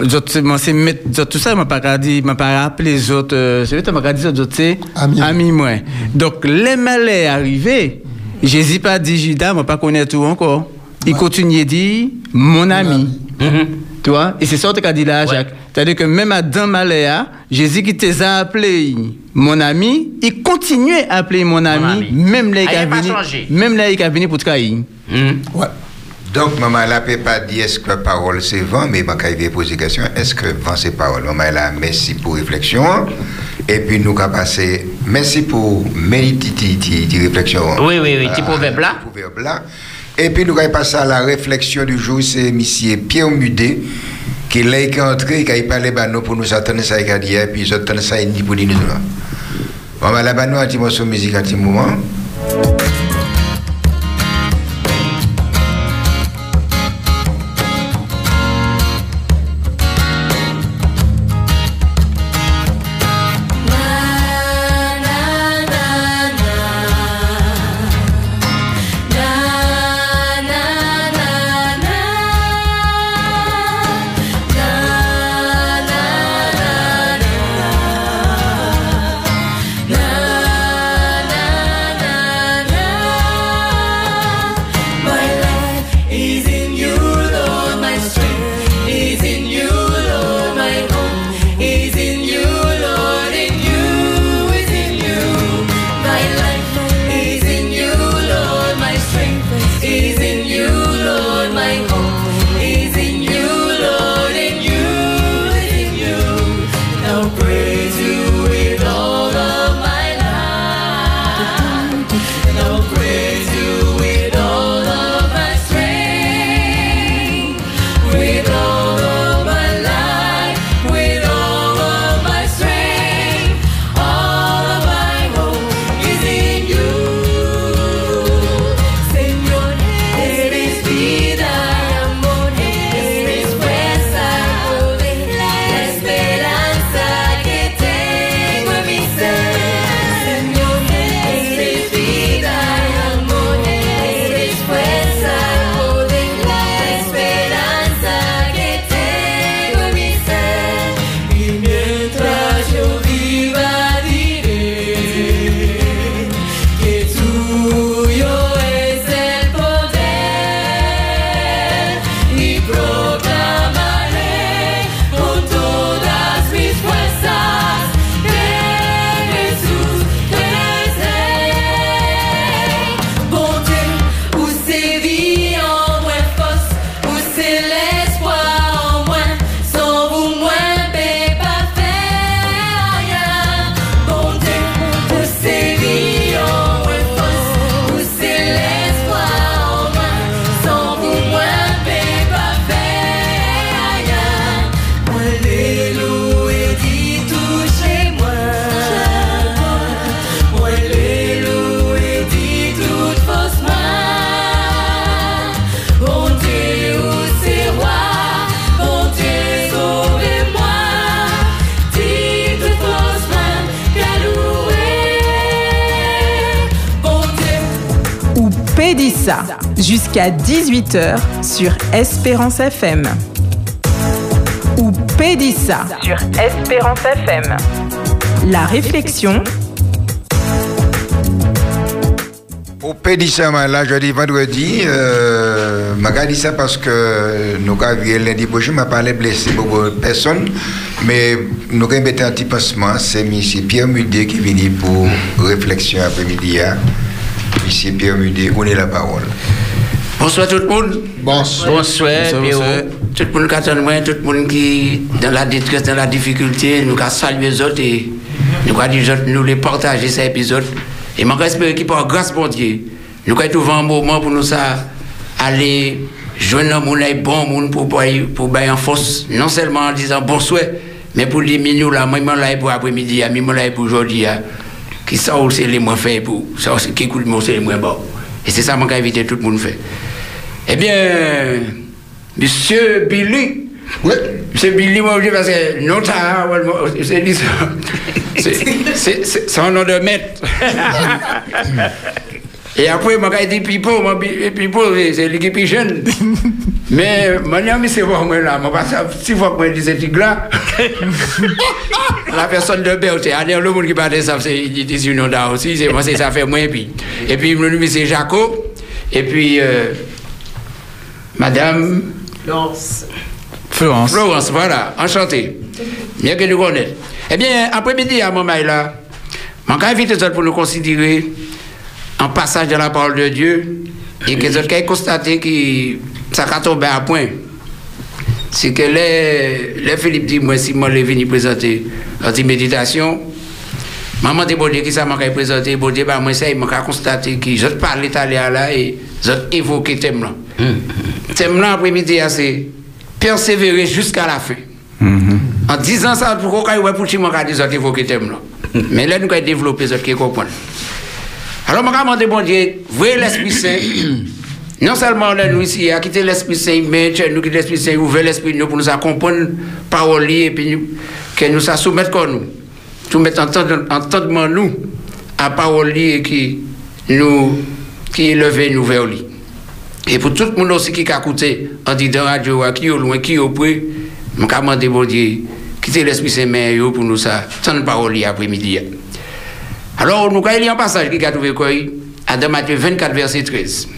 Je- c'est mettre- je- tout ça, je pas dit, m'a pas rappelé les autres. euh, C'est vrai, je m'a dit les autres, c'est amis, moi. Donc, les malais arrivés, Jésus pas dit Judas, m'a pas connaît tout encore. Il continue à dire mon ami. Tu vois? Et c'est ça que tu as dit là, Jacques. C'est-à-dire que même à Dan Maléa, Jésus qui t'a appelé mon ami, il continuait à appeler mon ami, même là, il Ah, il a a venu, changé. même là, il a venu pour trahir. Ouais. Donc, maman, elle n'a pas dit est-ce que parole c'est vent, mais quand il poser question, est-ce que vent c'est parole Maman, elle a merci pour réflexion. Et puis, nous avons passé, merci pour méditer réflexion. Oui, oui, oui, petit Ah, proverbe là. petit proverbe là. Et puis, nous avons passé à la réflexion du jour, c'est monsieur Pierre Mudet, qui là, qui est entré, qui a parlé bah, nous, pour nous attendre ça, et puis ils attendent ça, il dit pour nous. Maman, là, bah, nous, un petit morceau de musique, un petit moment. Jusqu'à 18h sur Espérance FM. Ou Pédissa sur Espérance FM. La réflexion, Au Pédissa, là, jeudi, vendredi, euh, ça parce que nous avons lundi prochain, je parlé blessé beaucoup de personnes, mais nous avons un petit pansement, c'est M. Pierre Mudé qui est venu pour réflexion après-midi. hein. M. Pierre Mudé, on est la parole. Bonsoir tout le monde. Bonsoir. Bonsoir. Tout le monde qui attend moi, tout le monde qui dans la détresse, dans la difficulté, nous avons salué les autres et nous aux autres, nous les partager cet épisode. Et je espère qu'il par grâce bon Dieu, nous avons trouvé un moment pour nous ça aller joindre un monde bon monde pour pour pour bailler en force, non seulement en disant bonsoir, mais pour dire nous là, moi là pour après-midi, moi là pour aujourd'hui. Hein. Qui ça c'est les moins faits pour ça qui moi c'est les moins bons. Et c'est ça que invité tout le monde à faire. Eh bien, Monsieur Billy. Oui. Monsieur Billy, moi, je dis parce que non, ça, c'est dit ça. C'est- c'est- C'est son nom de maître. Et après, moi, quand il dit Pipo, Pipo, c'est- c'est l'équipe jeune. Mais, mon ami, c'est moi, moi, là. Moi, parce que si fois que je dis ce truc-là, la personne de Berthe, allez, le monde qui parle de ça, c'est une là aussi, c'est moi, c'est ça fait moins, et puis. Et puis, mon nom, c'est Jaco. Et puis, euh, Madame. Florence. Florence. Florence, voilà, enchanté. Bien que nous connaissons. Eh bien, après-midi, à mon mail là, je vais inviter les autres pour nous considérer un passage de la parole de Dieu et que autres aient constaté que ça a tombé à point. C'est que les, les Philippe dit, moi, si moi, je venu présenter une méditation, maman dit, bon Dieu, qui ça m'a présenté, bon Dieu, bah, moi, ça, il m'a constaté que je parle italien là et je évoqué le thème là. Le thème là, après-midi, c'est persévérer jusqu'à la fin. En disant ça, pourquoi il va pour moi, ont évoqué le thème là? Mais là, nous avons développé ce qui comprennent. Alors, je vais demander, bon Dieu, voyez l'Esprit Saint. Non seulement nous ici, à quitter l'Esprit Saint, mais nous quitter l'Esprit Saint, ouvrir l'Esprit nous pour nous accompagner parole et puis nous- que nous ça soumettre comme nous. Tout mettre entendement nous à parole et qui nous qui élevé nous vers lui. Et pour tout le monde aussi qui a écouté en disant radio, qui est au loin, qui est au près, je vais demander, bon Dieu, quitter l'Esprit Saint mais pour nous ça, tant parole après-midi. Alors, nous, quand il y a un passage qui a trouvé quoi À dans Matthieu 24, verset 13.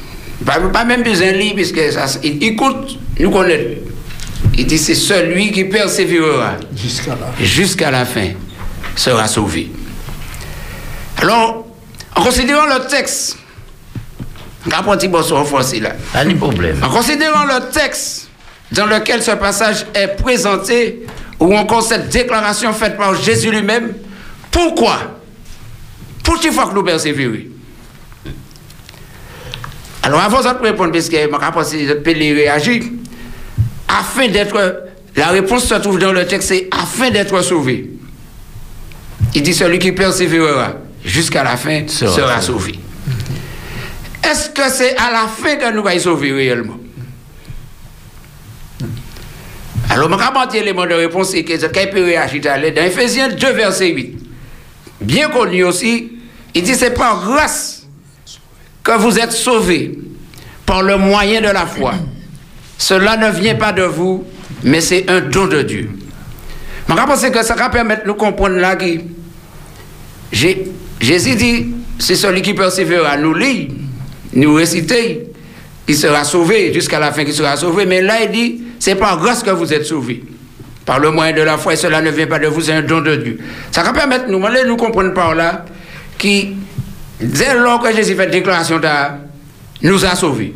Pas, pas même besoin de lire, puisque ça, il écoute, nous connaissons. Il dit c'est celui qui persévérera Jusqu'à la fin sera sauvé. Alors, en considérant le texte. Pas de problème. En considérant le texte dans lequel ce passage est présenté, ou encore cette déclaration faite par Jésus lui-même, pourquoi Pour-il faut que nous persévérons Alors avant de répondre, parce que je pense que peut réagir, afin d'être... La réponse se trouve dans le texte, c'est afin d'être sauvé. Il dit celui qui persévérera jusqu'à la fin Sera sera, sauvé. Est-ce que c'est à la fin que nous allons sauver réellement? Alors, je vais l'élément de réponse et que qu'il peut réagir à l'aide. Dans Ephésiens 2, verset 8, bien connu aussi, il dit c'est par grâce que vous êtes sauvés par le moyen de la foi. Cela ne vient pas de vous, mais c'est un don de Dieu. Je pense que ça va permettre de comprendre là que Jésus dit, c'est celui qui persévère nous lire, nous réciter, il sera sauvé jusqu'à la fin, qu'il sera sauvé. Mais là, il dit, c'est par grâce que vous êtes sauvés. Par le moyen de la foi, cela ne vient pas de vous, c'est un don de Dieu. Ça va permettre nous, de nous comprendre par là, qui, dès lors que Jésus fait déclaration, d'art, nous a sauvés.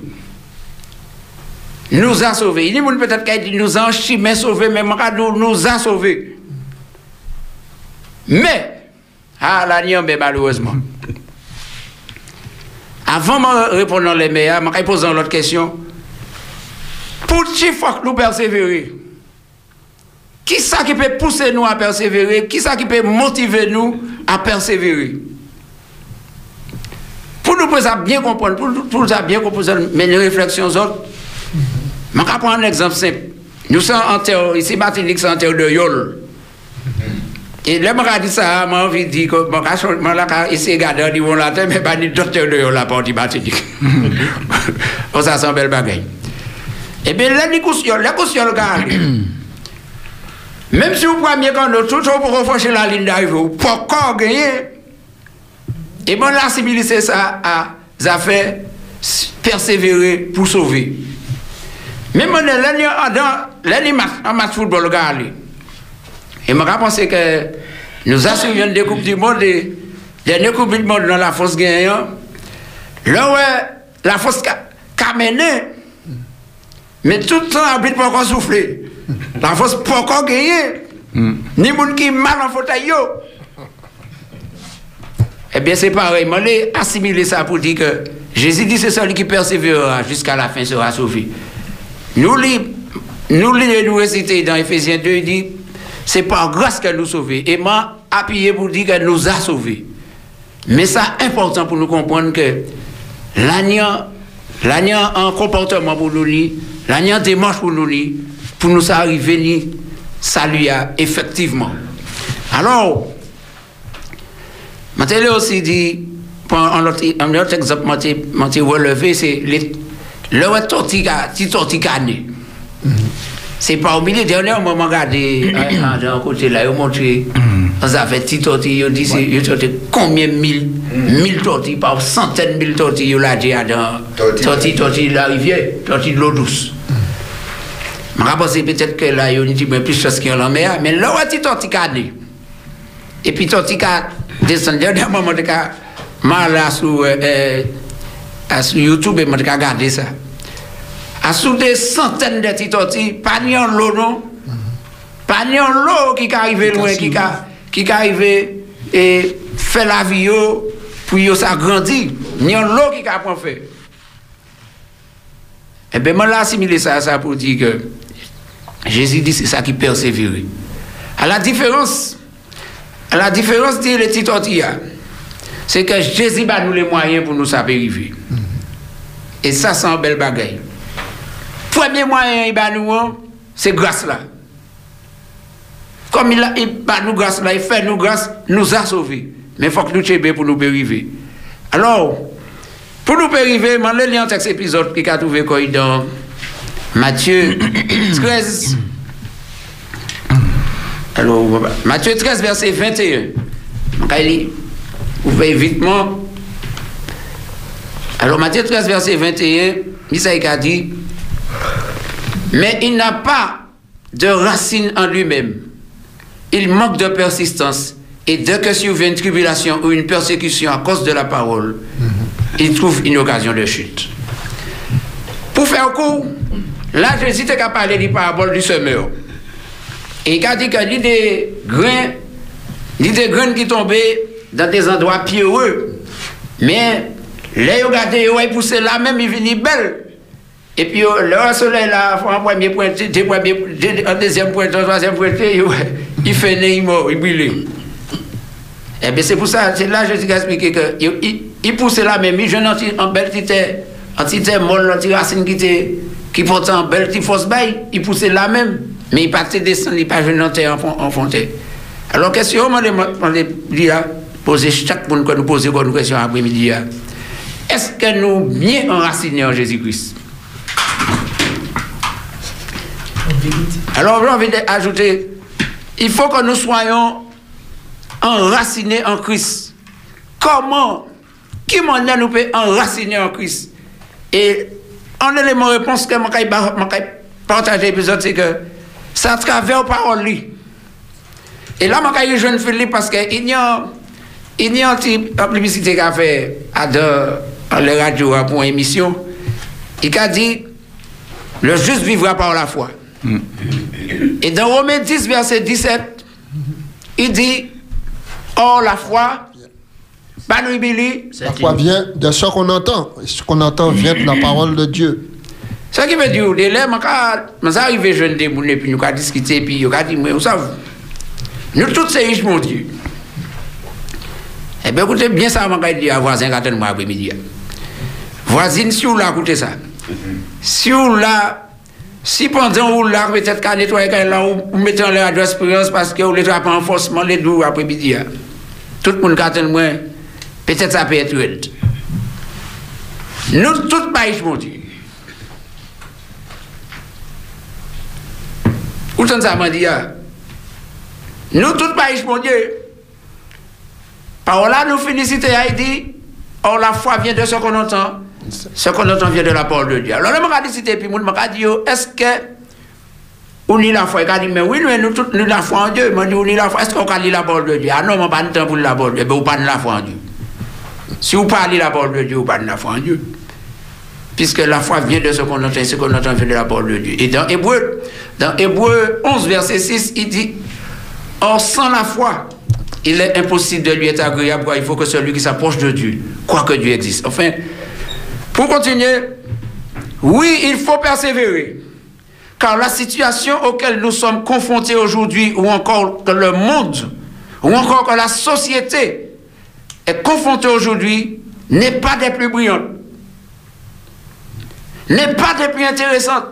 Nous a sauvés. Il dit peut-être qu'il nous a mais sauvés, mais nous, nous a sauvés. Mais, ah, la mais malheureusement. Avant de répondre les meilleurs, je vais poser l'autre question. Pour qui faut que nous persévérer Qui ça qui peut pousser nous à persévérer? Qui ça qui peut motiver nous à persévérer? Pour nous bien comprendre, pour, nous bien comprendre, mais les réflexions autres, je vais prendre un exemple simple. Nous sommes en terre, ici, c'est en terre de Yol. Et là, je dit ça, j'ai envie de dire que je vais essayer de mais docteur de la partie ça, c'est une belle bagaille. Eh bien, là, les les même si vous prenez quand nous, tout pour refaire la ligne d'arrivée, vous encore gagner. Et bon, la civilisation, ça a, fait persévérer pour sauver. Même on est en match football. Et je pense que nous assurons des Coupes du Monde, des dernières Coupes du Monde dans la force gagnante. Là, ouais, la force a mené. Mais tout le temps, l'arbitre pas encore souffler. La force pas encore gagner. Ni moun qui mal en fauteuil. yo. Eh bien, c'est pareil. Je l'ai assimilé ça pour dire que Jésus dit c'est celui qui persévérera jusqu'à la fin sera sauvé. Nous, li- nous, nous réciter dans Ephésiens 2, il dit c'est par grâce qu'elle nous sauve. Et moi, appuyé pour dire qu'elle nous a sauvés. Mais ça important pour nous comprendre que l'agneau, l'agneau en comportement pour nous, l'agneau en démarche pour nous, pour nous arriver, ni salut effectivement. Alors, je aussi dit, pour un autre, un autre exemple, je t'ai relevé, c'est les- le tortica, petit torticané. C'est pas au milieu, dernièrement, je regardé d'un côté là, ils ont montré, ça fait petit ils ont dit, c'est- ils ont dit combien mille, mille tortilles, par centaines de mille tortilles, ils ont dit, dans tortille, tortille de la rivière, tortille de l'eau douce. Mwen apose petet ke la yon iti mwen plis chos ki yon lan mè, men lò wati tontika li. E pi tontika desen lè, dè mwen mwen deka, mwen la sou, eh, sou YouTube mwen deka gade sa. A sou de santen de ti tonti, pa ni yon lò non, pa ni yon lò ki ka arrive lwen, ki ka, ki ka arrive e fè la vi yo, pou yo sa grandi, ni yon lò ki ka pon fè. E ben mwen la asimile sa sa pou di ke, Jésus dit, c'est ça qui persévère. À la différence, à la différence de l'étitotia, c'est que Jésus bat nous les moyens pour nous arriver. Mm -hmm. Et ça, c'est un bel bagaille. Premier moyen, il bat nous, c'est grâce là. Comme il, a, il bat nous grâce là, il fait nous grâce, nous a sauvés. Mais il faut que nous tchions pour nous périver. Alors, pour nous périver, je vais lire un texte épisode qui a trouvé quoi dans Matthieu 13. Alors, Matthieu 13, verset 21. Je vais lire. Vous pouvez vitement. Alors, Matthieu 13, verset 21, Isaïe a dit Mais il n'a pas de racine en lui-même. Il manque de persistance. Et dès que survient une tribulation ou une persécution à cause de la parole, il trouve une occasion de chute. Pour faire court, Là, Jésus te qu'à parler du parabole du semeur. Et il a dit que l'idée grain, l'idée grain qui tombait dans des endroits pieux, mais les regardé, ils ont poussé là même, ils viennent belles. Et puis, le soleil là, en premier point, en deuxième point, en troisième point, il fait né, il mort, il brûle. Eh bien, c'est pour ça, c'est là que Jésus a expliqué que il, poussait là même, il jeune en belle petite, en petite molle, en petite racine qui était. Qui portait en belle petite fausse baille, il poussait là même, mais il partait descendre, il pas jeune en fontaine. Alors, question, on m'a poser chaque monde nous posons comme question après-midi. Est-ce que nous bien enracinés en Jésus-Christ? Alors, j'ai envie d'ajouter, il faut que nous soyons enracinés en Christ. Comment Qui m'en nous peut enraciner en Christ? Et un élément de réponse que je vais partager l'épisode, c'est que c'est à travers parole. lui. Et là, je vais jeune Philippe parce qu'il y a il y a une petite publicité qu'a fait à de, la radio pour une émission. Il a dit Le juste vivra par la foi. Et dans Romains 10, verset 17, il dit Or, la foi, pas La foi vient de ce qu'on entend? Ce qu'on entend vient de la parole de Dieu. Ce qui veut dire, les lèvres, je suis arrivé jeune des mounes, puis nous avons discuté, puis nous avons dit, mais vous savez, nous tous ces riches, mon Dieu. Eh bien, écoutez bien ça, je vais dire à voisin quand moi après-midi. Voisine, si vous là, écoutez ça. Si vous là, Si pendant ou là, peut-être qu'à nettoyer quand là, ou ou mettez en l'air radio expérience parce que vous les trappez en forcement les deux après-midi. hein. Tout le monde moi, peut-être ça peut être raide. Nous, tout pays, mon Dieu. Où ça m'a dit? Nous, tout pays, mon Dieu. Par là, nous félicitons Haïti. Or, la foi vient de ce qu'on entend. Ce qu'on entend vient de la parole de Dieu. Alors, je vais citer, puis je dire, est-ce que on lit la foi? Il dit, mais oui, nous, nous tous, nous la foi en Dieu. Je dis, on lit la foi? Est-ce qu'on lit la parole de Dieu? Ah non, je pas de temps pour la parole de Dieu. Ben, vous pas la foi en Dieu? Si vous parlez la parole de Dieu, vous pas de la foi en Dieu. Puisque la foi vient de ce qu'on entend, ce qu'on entend vient de la parole de Dieu. Et dans Hébreu, dans Hébreu 11, verset 6, il dit, Or, sans la foi, il est impossible de lui être agréable, il faut que celui qui s'approche de Dieu croit que Dieu existe. Enfin, pour continuer, oui, il faut persévérer. Car la situation auquel nous sommes confrontés aujourd'hui, ou encore que le monde, ou encore que la société est confrontée aujourd'hui, n'est pas des plus brillantes, n'est pas des plus intéressantes,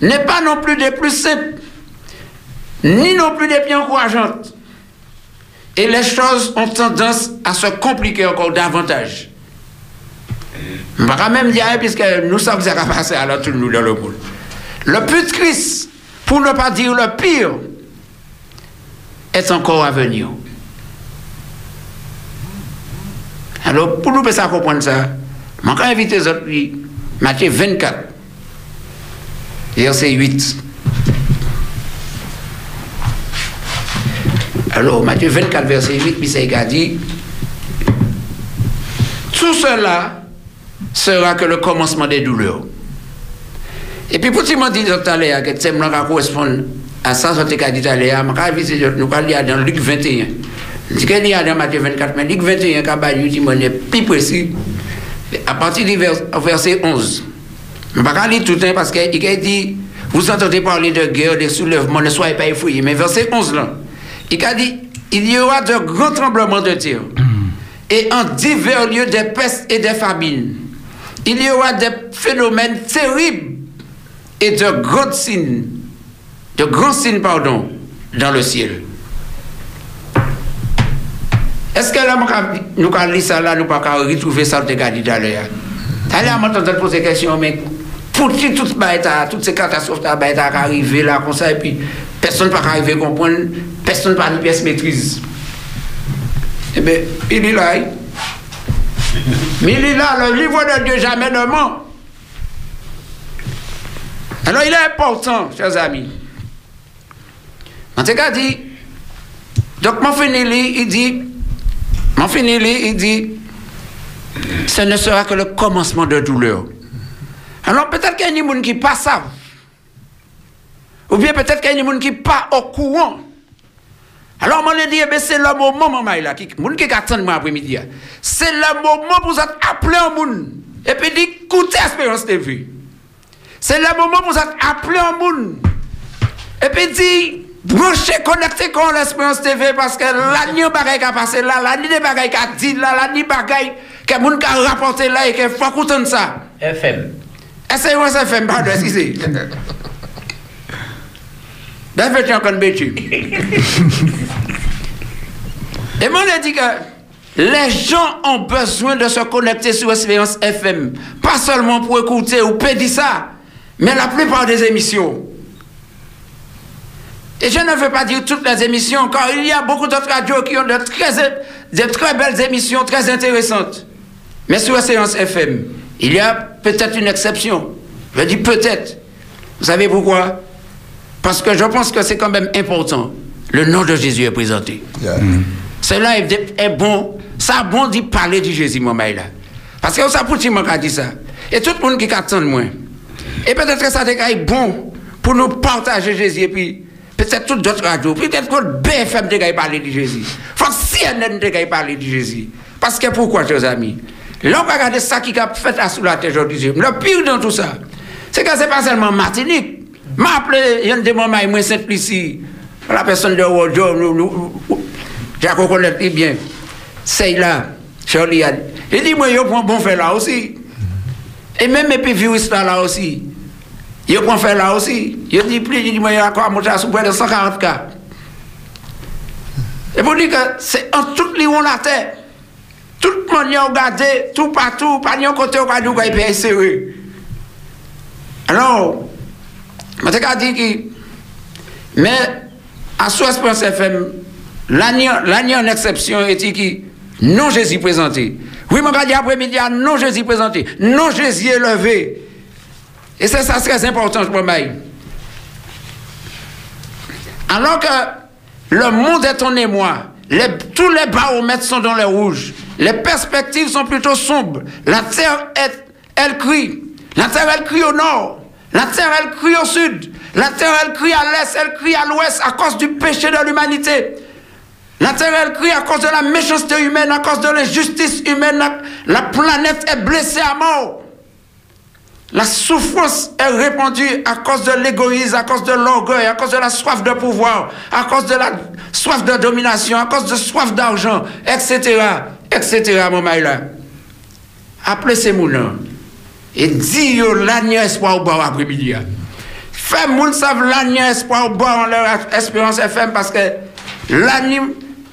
n'est pas non plus des plus simples, ni non plus des plus encourageantes. Et les choses ont tendance à se compliquer encore davantage. Je ne vais même dire, puisque nous va passer à l'autre nous dans le monde. Le plus triste, pour ne pas dire le pire, est encore à venir. Alors, pour nous faire ça, comprendre ça, je vais inviter les autres, Matthieu 24, verset 8. Alors, Matthieu 24, verset 8, puis Misaïka dit Tout cela sera que le commencement des douleurs. Et puis, pour ce que dit tout à l'heure, que ce correspond à ça, ce que dit tout à l'heure, je vais inviter nous allons lire dans Luc 21. Dis qu'il y a dans Matthieu 24, mais Luc 21, quand il est plus précis, à partir du vers- verset 11. Je ne vais pas lire tout le temps parce qu'il dit, vous entendez parler de guerre, de soulèvement, ne soyez pas effrayés. Mais verset 11 là, il a dit, il y aura de grands tremblements de terre. Et en divers lieux des pestes et des famines. Il y aura des phénomènes terribles et de grands signes, de grands signes, pardon, dans le ciel. Est-ce que là, nous avons lu ça là, nous pas retrouver ça de garder tout à l'heure Allez, à m'entendre poser des questions, mais pour qui tout toutes ces catastrophes va arriver là, comme ça, et puis personne ne peut arriver à comprendre, personne ne peut une pièce maîtrise. Eh bien, il est là. hein? Mais il est là, le livre de Dieu jamais ne ment. Alors il est important, chers amis. En tout cas, dit, donc mon il dit, mon finili, il dit, ce ne sera que le commencement de douleur. Alors peut-être qu'il y a des gens qui pas savent. Ou bien peut-être qu'il y a des gens qui pas au courant. Alors, on a dit, eh c'est le moment, maman, là, qui, moun qui attend moi après-midi, hein. c'est le moment pour vous appeler un monde. Et puis, dit, écoutez Espérance TV. C'est le moment pour vous appeler un monde. Et puis, dit, branchez, connectez con l'Espérance TV parce que la nuit, bagaille qui a passé là, la nuit, bagaille qui a dit là, la nuit, bagaille que moun qui a rapporté là et qu'il faut écouter ça. FM. Que c'est FM, pardon, excusez. Ben, faites encore bêtise. Et moi, je dis que les gens ont besoin de se connecter sur Espérance FM. Pas seulement pour écouter ou pédir ça, mais la plupart des émissions. Et je ne veux pas dire toutes les émissions, car il y a beaucoup d'autres radios qui ont de très, de très belles émissions, très intéressantes. Mais sur Séance FM, il y a peut-être une exception. Je dis peut-être. Vous savez pourquoi? Parce que je pense que c'est quand même important. Le nom de Jésus est présenté. Cela est, est bon. Ça bon d'y parler de Jésus, mon là. Parce que ça pour m'a dit ça. Et tout le monde qui attend moi. Et peut-être que ça est bon pour nous partager Jésus. Et puis, peut-être toutes d'autres radios. Peut-être que BFM de parler de Jésus. Faut CNN de parler de Jésus. Parce que pourquoi, chers amis? Là, on va regarder ça qui a fait à sous la tête aujourd'hui. Le pire dans tout ça, c'est que ce n'est pas seulement Martinique. M'a appelé, il y a des moments, moi, ici. La personne de Wojo, j'ai très bien. C'est là, Charlie. Il dit, moi, je prends bon fait là aussi. Et même les virus là, là aussi. Il prend faire là aussi. Il dit plus, il dit, moi, il a quoi, monter à sous près de 140 cas. Et pour dire que c'est en tout les on la terre. Tout le monde a regardé, tout partout, pas un côté cas d'où il peut serré. Alors, je te dit que, mais à sous Espérance FM, l'année l'année en exception est qui non Jésus présenté. Oui, mon gars, après-midi, non Jésus présenté. Non Jésus élevé. Et c'est ça très important pour moi. Alors que le monde est ton émoi, tous les baromètres sont dans le rouge, les perspectives sont plutôt sombres. La terre, elle crie. La terre, elle crie au nord. La terre, elle crie au sud. La terre, elle crie à l'est, elle crie à l'ouest à cause du péché de l'humanité. La terre, elle crie à cause de la méchanceté humaine, à cause de l'injustice humaine. La planète est blessée à mort. La souffrance est répandue à cause de l'égoïsme, à cause de l'orgueil, à cause de la soif de pouvoir, à cause de la soif de domination, à cause de soif d'argent, etc., etc., mon maïla. Appelez ces moulins et dis l'année espoir au bord après-midi. Fais moun savent l'année espoir au bord en leur espérance FM parce que l'année,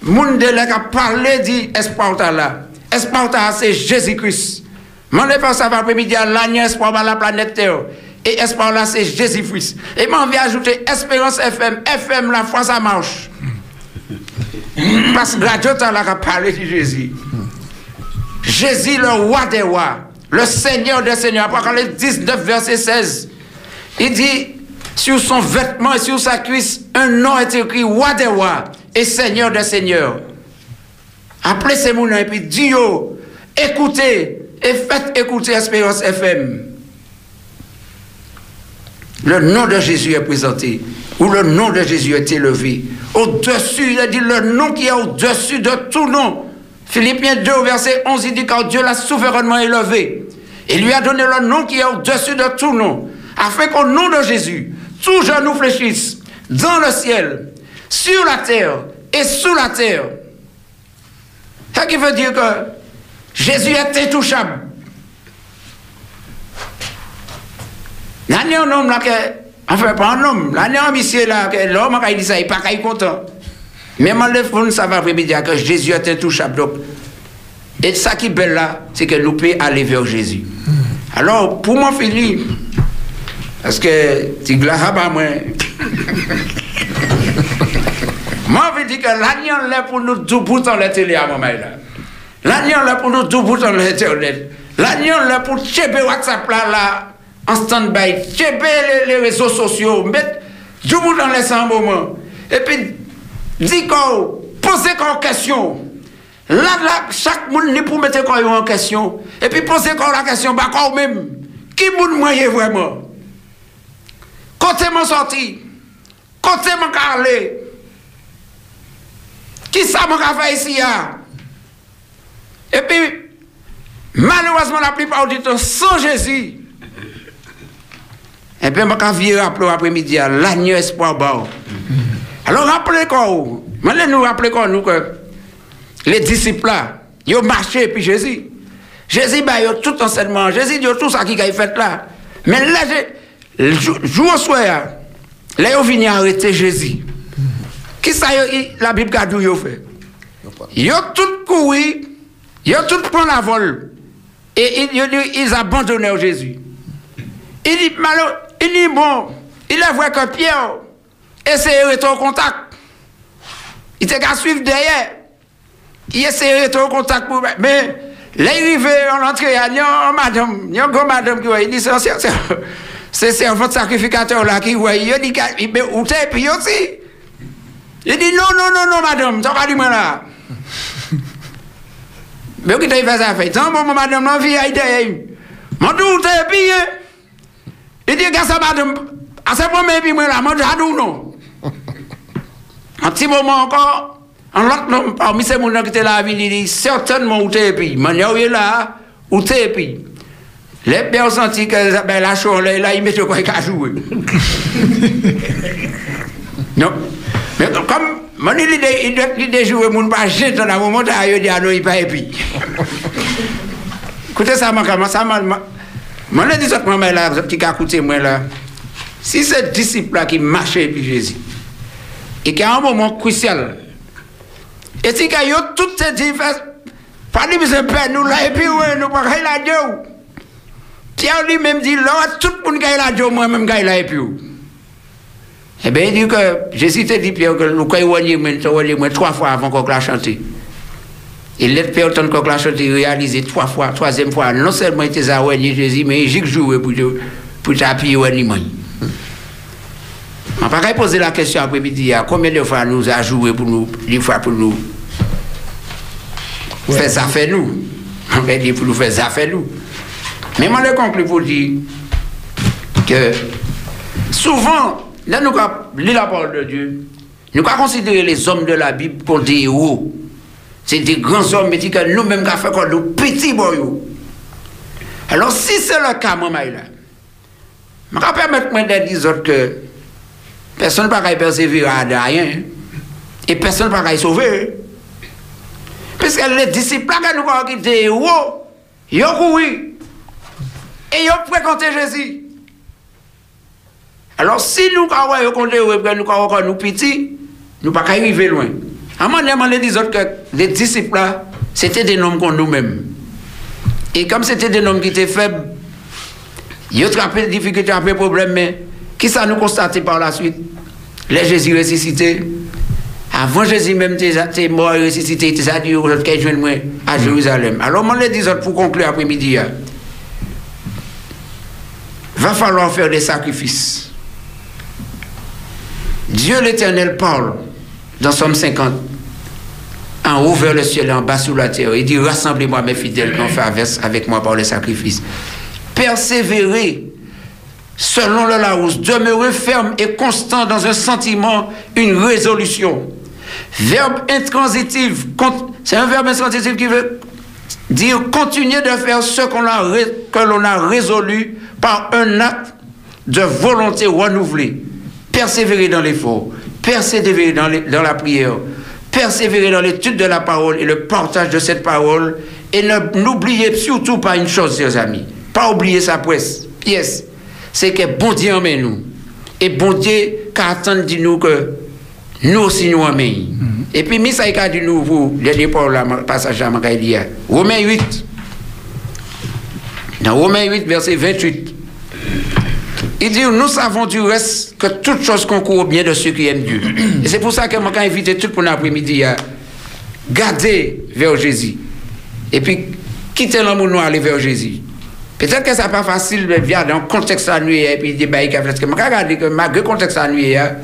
moun de a parlé dit espoir là. Espoir c'est Jésus-Christ. Mon va après-midi l'année espoir dans la planète Terre. Et espoir là c'est Jésus-Christ. Et moi on vient ajouter espérance FM. FM la foi ça marche. Parce que radio t'as là a parlé de Jésus. Jésus, le roi des rois, le Seigneur des seigneurs, Apocalypse 19, verset 16, il dit, sur son vêtement et sur sa cuisse, un nom est écrit, roi des rois et Seigneur des seigneurs. Appelez ces mots et puis dis écoutez et faites écouter Espérance FM. Le nom de Jésus est présenté, ou le nom de Jésus est élevé. Au-dessus, il a dit le nom qui est au-dessus de tout nom. Philippiens 2, au verset 11, il dit car Dieu l'a souverainement élevé. Et lui a donné le nom qui est au-dessus de tout nom, afin qu'au nom de Jésus, tout genou fléchisse dans le ciel, sur la terre et sous la terre. Ce qui veut dire que Jésus est intouchable. L'année un homme là que, enfin pas un homme, l'année un monsieur là que l'homme qui dit ça, il n'est pas content. Mais moi le fond ça va après dire que Jésus est intouchable. Donc, et ça qui est belle là, c'est que nous pouvons aller vers Jésus. Alors pour moi Philippe, parce que tu pas moi. Moi, je dis que l'agneau là pour nous tout bout dans la télé à moment là. L'agneau là pour nous tout pour ton éternel. L'agneau là pour cheper WhatsApp là, là en stand-by, cheper les, les, réseaux sociaux, mettre tout pour dans les un moment. Et puis, dis qu'on, posez qu'on question. Là, là, chaque monde n'est pour mettre qu'on en question. Et puis, posez qu'on la question, bah, quand même, qui moun moyen vraiment? Côté mon sorti, côté mon carré, qui ça m'a fait ici, Hein? Et puis, malheureusement, la plupart du temps, sans Jésus, et puis, je vais rappeler après-midi, à l'agneau espoir. Alors, rappelez quoi Maintenant, nous rappelez quoi nous que les disciples là, ils ont marché puis Jésus. Jésus, bah, ils ont tout enseignement. Jésus, ils ont tout ça qui a fait là. Mais là, je- le jour au soir, là, ils ont venu arrêter Jésus. Qui ça, la Bible a fait? Ils ont tout couru, ils ont tout pris la vol. Et ils, abandonnent Jésus. Il dit, malo, il dit, bon, il a vu que Pierre essayait de rester en contact. Il était qu'à suivre derrière. Il essayait de rester en contact. Mais, là, il arrivé en entrée, il y a une madame, il y a une madame qui voit, il dit, c'est c'est- servant sacrificateur là qui voit, il dit, dit, où t'es, puis aussi. Il dit, non, non, non, non, madame, t'as pas dit moi là. Mwen ki te yi fè sa fè. San mwen mwen madèm nan fi a yi te yi. Mwen tou te yi pi yi. Yi te gasa madèm. Ase mwen mwen pi mwen la. Mwen jadou nou. An ti mwen mwen ankon. An lak nan parmi se moun nan ki te la vi li li. Sertenman ou te yi pi. Mwen yaw yi la. Ou te yi pi. Le pe an santi ke la chou la yi la yi mette kwa yi kajou. Non. Men kom, mani li de jowe moun pa jen ton avon monta a yo di anon yi pa epi. Koute sa man kaman, sa man... Man le di sot man may la, zot ki ka koute mwen la. Si se disip la ki mache epi Jezi, e ki an moun moun kousyal, e si ka yo tout se difes, pa li mi se pen nou la epi we, nou pa kay la diyo. Ti an li menm di la, tout moun kay la diyo, mwen menm kay la epi ou. Eh bien, il dit que Jésus te dit, Pierre, que nous avons trois fois avant qu'on la chanter. Et l'être Pierre, tant qu'on la chanter, réalisé trois fois, troisième fois, non seulement il était à Jésus, mais il joué pour pour t'appuyer au animal. Je ne vais pas poser la question après-midi, combien de fois nous a joué pour nous, des fois pour nous? Faire ça fait nous. On va dire pour nous faire ça fait nous. Mais moi, je conclue pour dire que souvent, là, nous lisons la parole de Dieu, nous avons considéré les hommes de la Bible comme des héros. C'est des grands hommes, mais que nous-mêmes, avons fait comme nous petits boyaux. Alors, si c'est le cas, moi, là, je vais permettre de dire que personne ne peut persévérer à rien. Et personne ne peut sauver. Parce que les disciples que nous avons quitté, ils ont couru. Et ils ont fréquenté Jésus. Alors, si nous avons compté, nous avons nous petits, nous ne pouvons pas arriver loin. Un les autres que les disciples, c'était des noms comme nous-mêmes. Et comme c'était des noms qui étaient faibles, ils ont des difficultés, des problèmes, mais qui ça nous constaté par la suite? Les Jésus ressuscité. Avant Jésus même était mort et ressuscité, il a dit aux autres à Jérusalem. Alors, moi, les pour conclure après-midi, hein, va falloir faire des sacrifices. Dieu l'Éternel parle dans Somme 50, en haut vers le ciel et en bas sous la terre. Il dit Rassemblez-moi, mes fidèles, qui fait avec moi par les sacrifices. Persévérer selon le Larousse, demeurer ferme et constant dans un sentiment, une résolution. Verbe intransitif, c'est un verbe intransitif qui veut dire continuer de faire ce qu'on que l'on a résolu par un acte de volonté renouvelée. Persévérer dans l'effort, persévérer dans, les, dans la prière, persévérer dans l'étude de la parole et le partage de cette parole. Et n'oubliez surtout pas une chose, chers amis. Pas oublier sa pièce. pièce c'est que bon Dieu emmène nous. Et bon Dieu attend de nous que nous aussi nous emmène. Et puis, Missa a dit nous, vous, le passage à Makaïdia. Romains 8. Dans Romains 8, verset 28. Il dit, nous savons du reste que toute chose concourt au bien de ceux qui aiment Dieu. Et c'est pour ça que moi, quand invité tout pour l'après-midi à garder vers Jésus. Et puis, quitter l'amour noir, aller vers Jésus. Peut-être que ça n'est pas facile de vivre dans le contexte annuel et puis débat parce que je regarde que malgré le contexte annuel,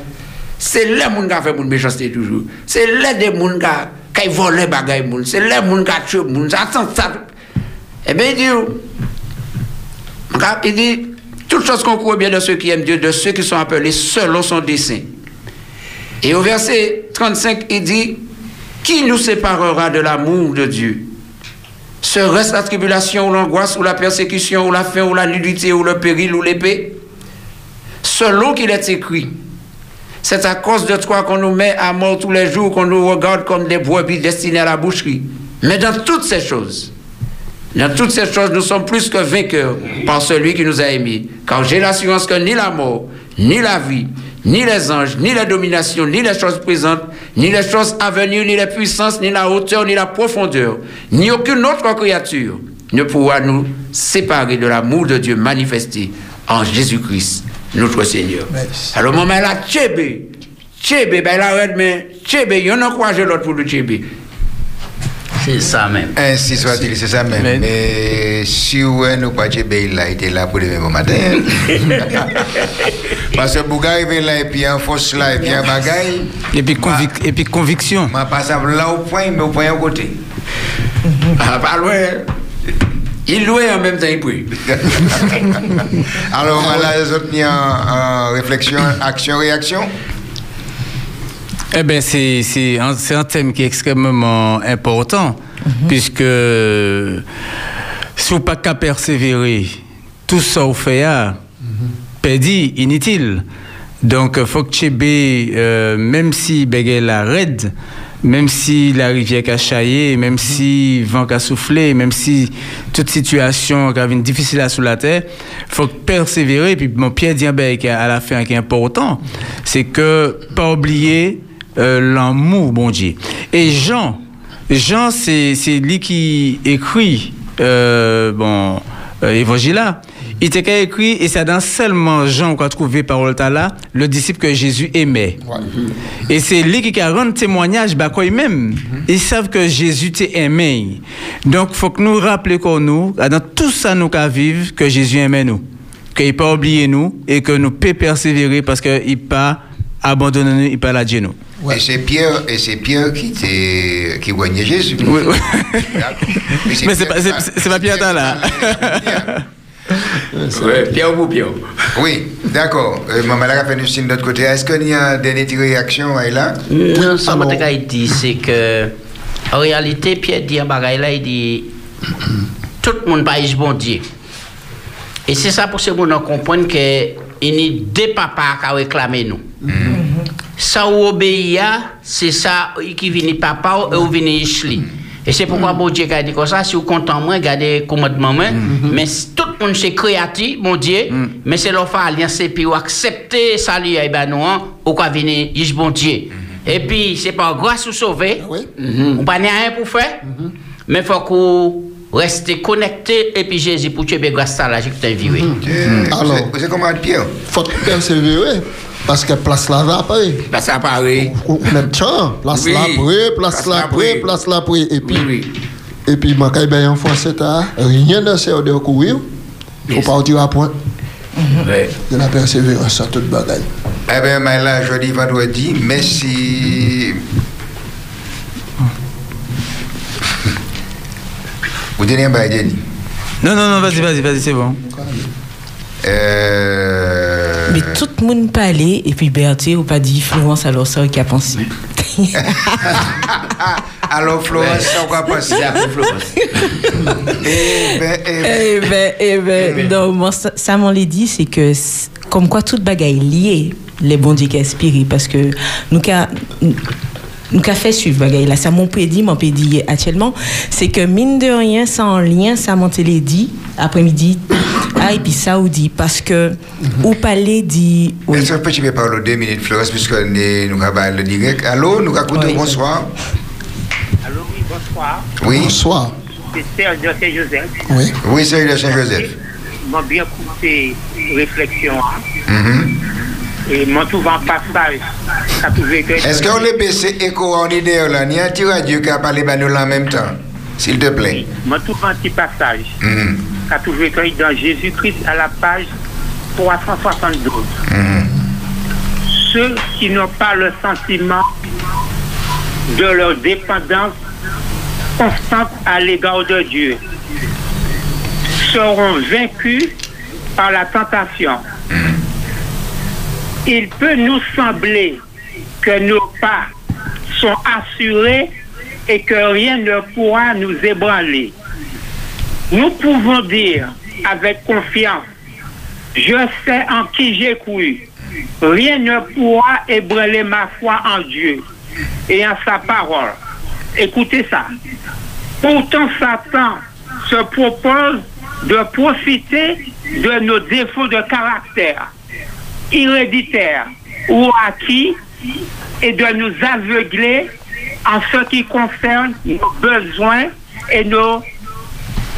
c'est les gens fait mon méchanceté toujours. C'est les des gens qui volent les bagages, c'est les gens qui tuent les gens. Ça, Eh bien, il dit, il dit, toute chose concourt bien de ceux qui aiment Dieu, de ceux qui sont appelés selon son dessein. Et au verset 35, il dit, qui nous séparera de l'amour de Dieu? Serait-ce la tribulation ou l'angoisse ou la persécution ou la faim ou la nudité ou le péril ou l'épée? Selon qu'il est écrit, c'est à cause de toi qu'on nous met à mort tous les jours, qu'on nous regarde comme des brebis destinés à la boucherie. Mais dans toutes ces choses, dans toutes ces choses, nous sommes plus que vainqueurs par celui qui nous a aimés. Car j'ai l'assurance que ni la mort, ni la vie, ni les anges, ni la domination, ni les choses présentes, ni les choses à venir, ni les puissances, ni la hauteur, ni la profondeur, ni aucune autre créature ne pourra nous séparer de l'amour de Dieu manifesté en Jésus-Christ, notre Seigneur. Alors, moment là, tchébé, tchébé, ben là, mais tchébé, il y en a l'autre pour le tchébé. C'est ça même. Ainsi soit-il, c'est ça même. Mais si ouais, nous pas il a été là pour demain matin. Parce que Bouga arrive là et puis un fausse là et puis un bagaille. Et puis, convic- et puis conviction. Je passe là au point, mais au point à côté. Ah, pas loin. Il louait en même temps, il prie. Alors, on a les autres en, en réflexion, action, réaction. Eh bien, c'est c'est un, un thème qui est extrêmement important, puisque si vous pas qu'à persévérer, tout ça vous fait, ah, pédi, inutile. Donc, faut que tu aies, euh, même si bégay la raide, même si la rivière a chaillé, même si vent a soufflé, même si toute situation a été difficile à sous la terre, faut persévérer. Puis mon Pierre dit qui à la fin qui est important, c'est que pas oublier euh, l'amour, bon Dieu. Et Jean, Jean, c'est c'est lui qui écrit euh, bon euh, évangile là. Il était écrit et c'est dans seulement Jean qu'on a trouvé parole là le disciple que Jésus aimait. Et c'est lui qui a rendu témoignage bah quoi même. Ils savent que Jésus t'a aimé. Donc faut que nous rappelions qu'on nous dans tout ça nous qu'à vivre que Jésus aimait nous. Qu'il pas oublié nous et que nous peut persévérer parce qu'il pas abandonné nous, il pas la nous. Et c'est Pierre, et c'est Pierre qui t'est, qui voignait Jésus. Oui, oui. Mais c'est pas, c'est, c'est pas Pierre dans là. Ouais, Pierre ou Pierre. Oui, d'accord. Euh, Maman a fait une signe de l'autre côté. Est-ce qu'il y a des réactions à là Non, ça m'a dit, c'est que, en réalité, Pierre dit bagage là, il dit, tout le monde pas bon Dieu. Et c'est ça pour ce monde comprendre que il y a deux papas qui ont réclamé nous. Ça ou obéir, c'est ça qui vient papa ou vient Ishli. Et c'est pourquoi bon Dieu a dit comme ça, si vous content moi, regardez commandement moi, mais si tout le monde c'est créatif, mon Dieu, mais c'est faire alliance et puis ou accepter salut et ben non, ou quoi venir Ish bon Dieu. Et puis c'est par grâce ou sauver. On pas rien pour faire. Mais faut qu'on reste connecté et puis Jésus pour tuer grâce à la j'ai viré. Alors, vous avez comment Pierre? Faut persévérer. Paske plas la va apare. Plas la apare. Ou net chan. Plas la apare, plas la apare, plas la apare. E pi, e pi maka e bayan fwanset ta, rinyen nan se ou de wakou wiw, ou pa ou di wapwen. De la perseverans sa tout bagay. Eh ben, mais là, jeudi, vendredi, merci. Vous donnez un bail, Non, non, non, vas-y, vas-y, vas-y, c'est bon. Euh... Mais tout le monde parlait, et puis Berthier, ou pas dit Florence, alors ça, qui a pensé. Alors, Florence, on va passer à Florence. Eh ben, eh ben. Eh ben, eh ben, non, moi, ça, ça m'en l'a dit, c'est que, comme quoi toute bagaille liée, les bons dieux qui parce que nous, nous, qu'a fait suivre bagaille là, ça dire, m'en peut dire actuellement, c'est que mine de rien, ça en lien, ça l'a dit, après-midi, ah, et puis ça, ou dit, parce que, ou parler dit, Est-ce que tu peux parler deux minutes, Florence, puisque nous avons le direct? Allô, nous avons Oui. bonsoir. Allô, oui, bonsoir. Oui. Bonsoir. C'est Serge de Saint-Joseph. Oui. Oui, c'est de Saint-Joseph. M'a bien écouté réflexion. hein. Mhm. Et passage. Ça trouvé que. Est-ce qu'on le baisser écho en idée là? Ni un radio qui a parlé de nous en même temps S'il te plaît. Trouvé un petit passage. Mhm. Ça trouvé que dans Jésus-Christ à la page 372. Mhm. Ceux qui n'ont pas le sentiment de leur dépendance constante à l'égard de Dieu seront vaincus par la tentation. Il peut nous sembler que nos pas sont assurés et que rien ne pourra nous ébranler. Nous pouvons dire avec confiance, je sais en qui j'ai cru. Rien ne pourra ébranler ma foi en Dieu et en sa parole. Écoutez ça. Pourtant, Satan se propose de profiter de nos défauts de caractère héréditaires ou acquis et de nous aveugler en ce qui concerne nos besoins et nos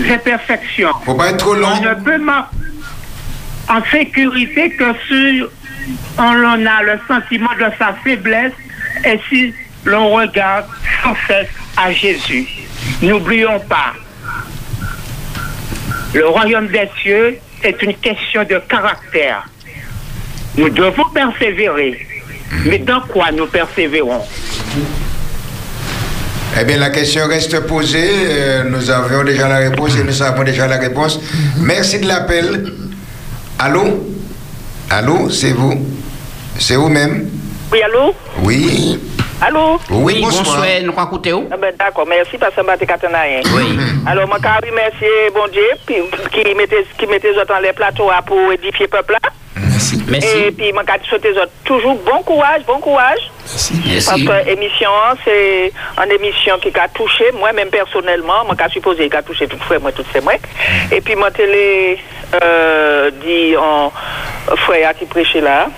imperfections. Faut pas être trop long. On ne peut en sécurité que si on en a le sentiment de sa faiblesse et si l'on regarde sans cesse à Jésus. N'oublions pas, le royaume des cieux est une question de caractère. Nous devons persévérer. Mais dans quoi nous persévérons? Eh bien, la question reste posée. Euh, nous avions déjà la réponse et nous savons déjà la réponse. Merci de l'appel. Allô? Allô, c'est vous C'est vous-même Oui, allô? Oui. Allô? Oui, bonsoir. nous croyons écouter où Ah ben, D'accord, merci parce que je ne rien. Oui. Alors, moi, je remercie bon Dieu qui mettait qui autres dans les plateaux là pour édifier le peuple là. Et puis, je souhaite toujours bon courage, bon courage. Merci. Parce que l'émission, c'est une émission qui a touché, moi-même personnellement, moi, qui supposé qu'elle a touché tout frère, moi, tout c'est moi. Et puis, moi, télé, euh, dit en frère qui prêchait là.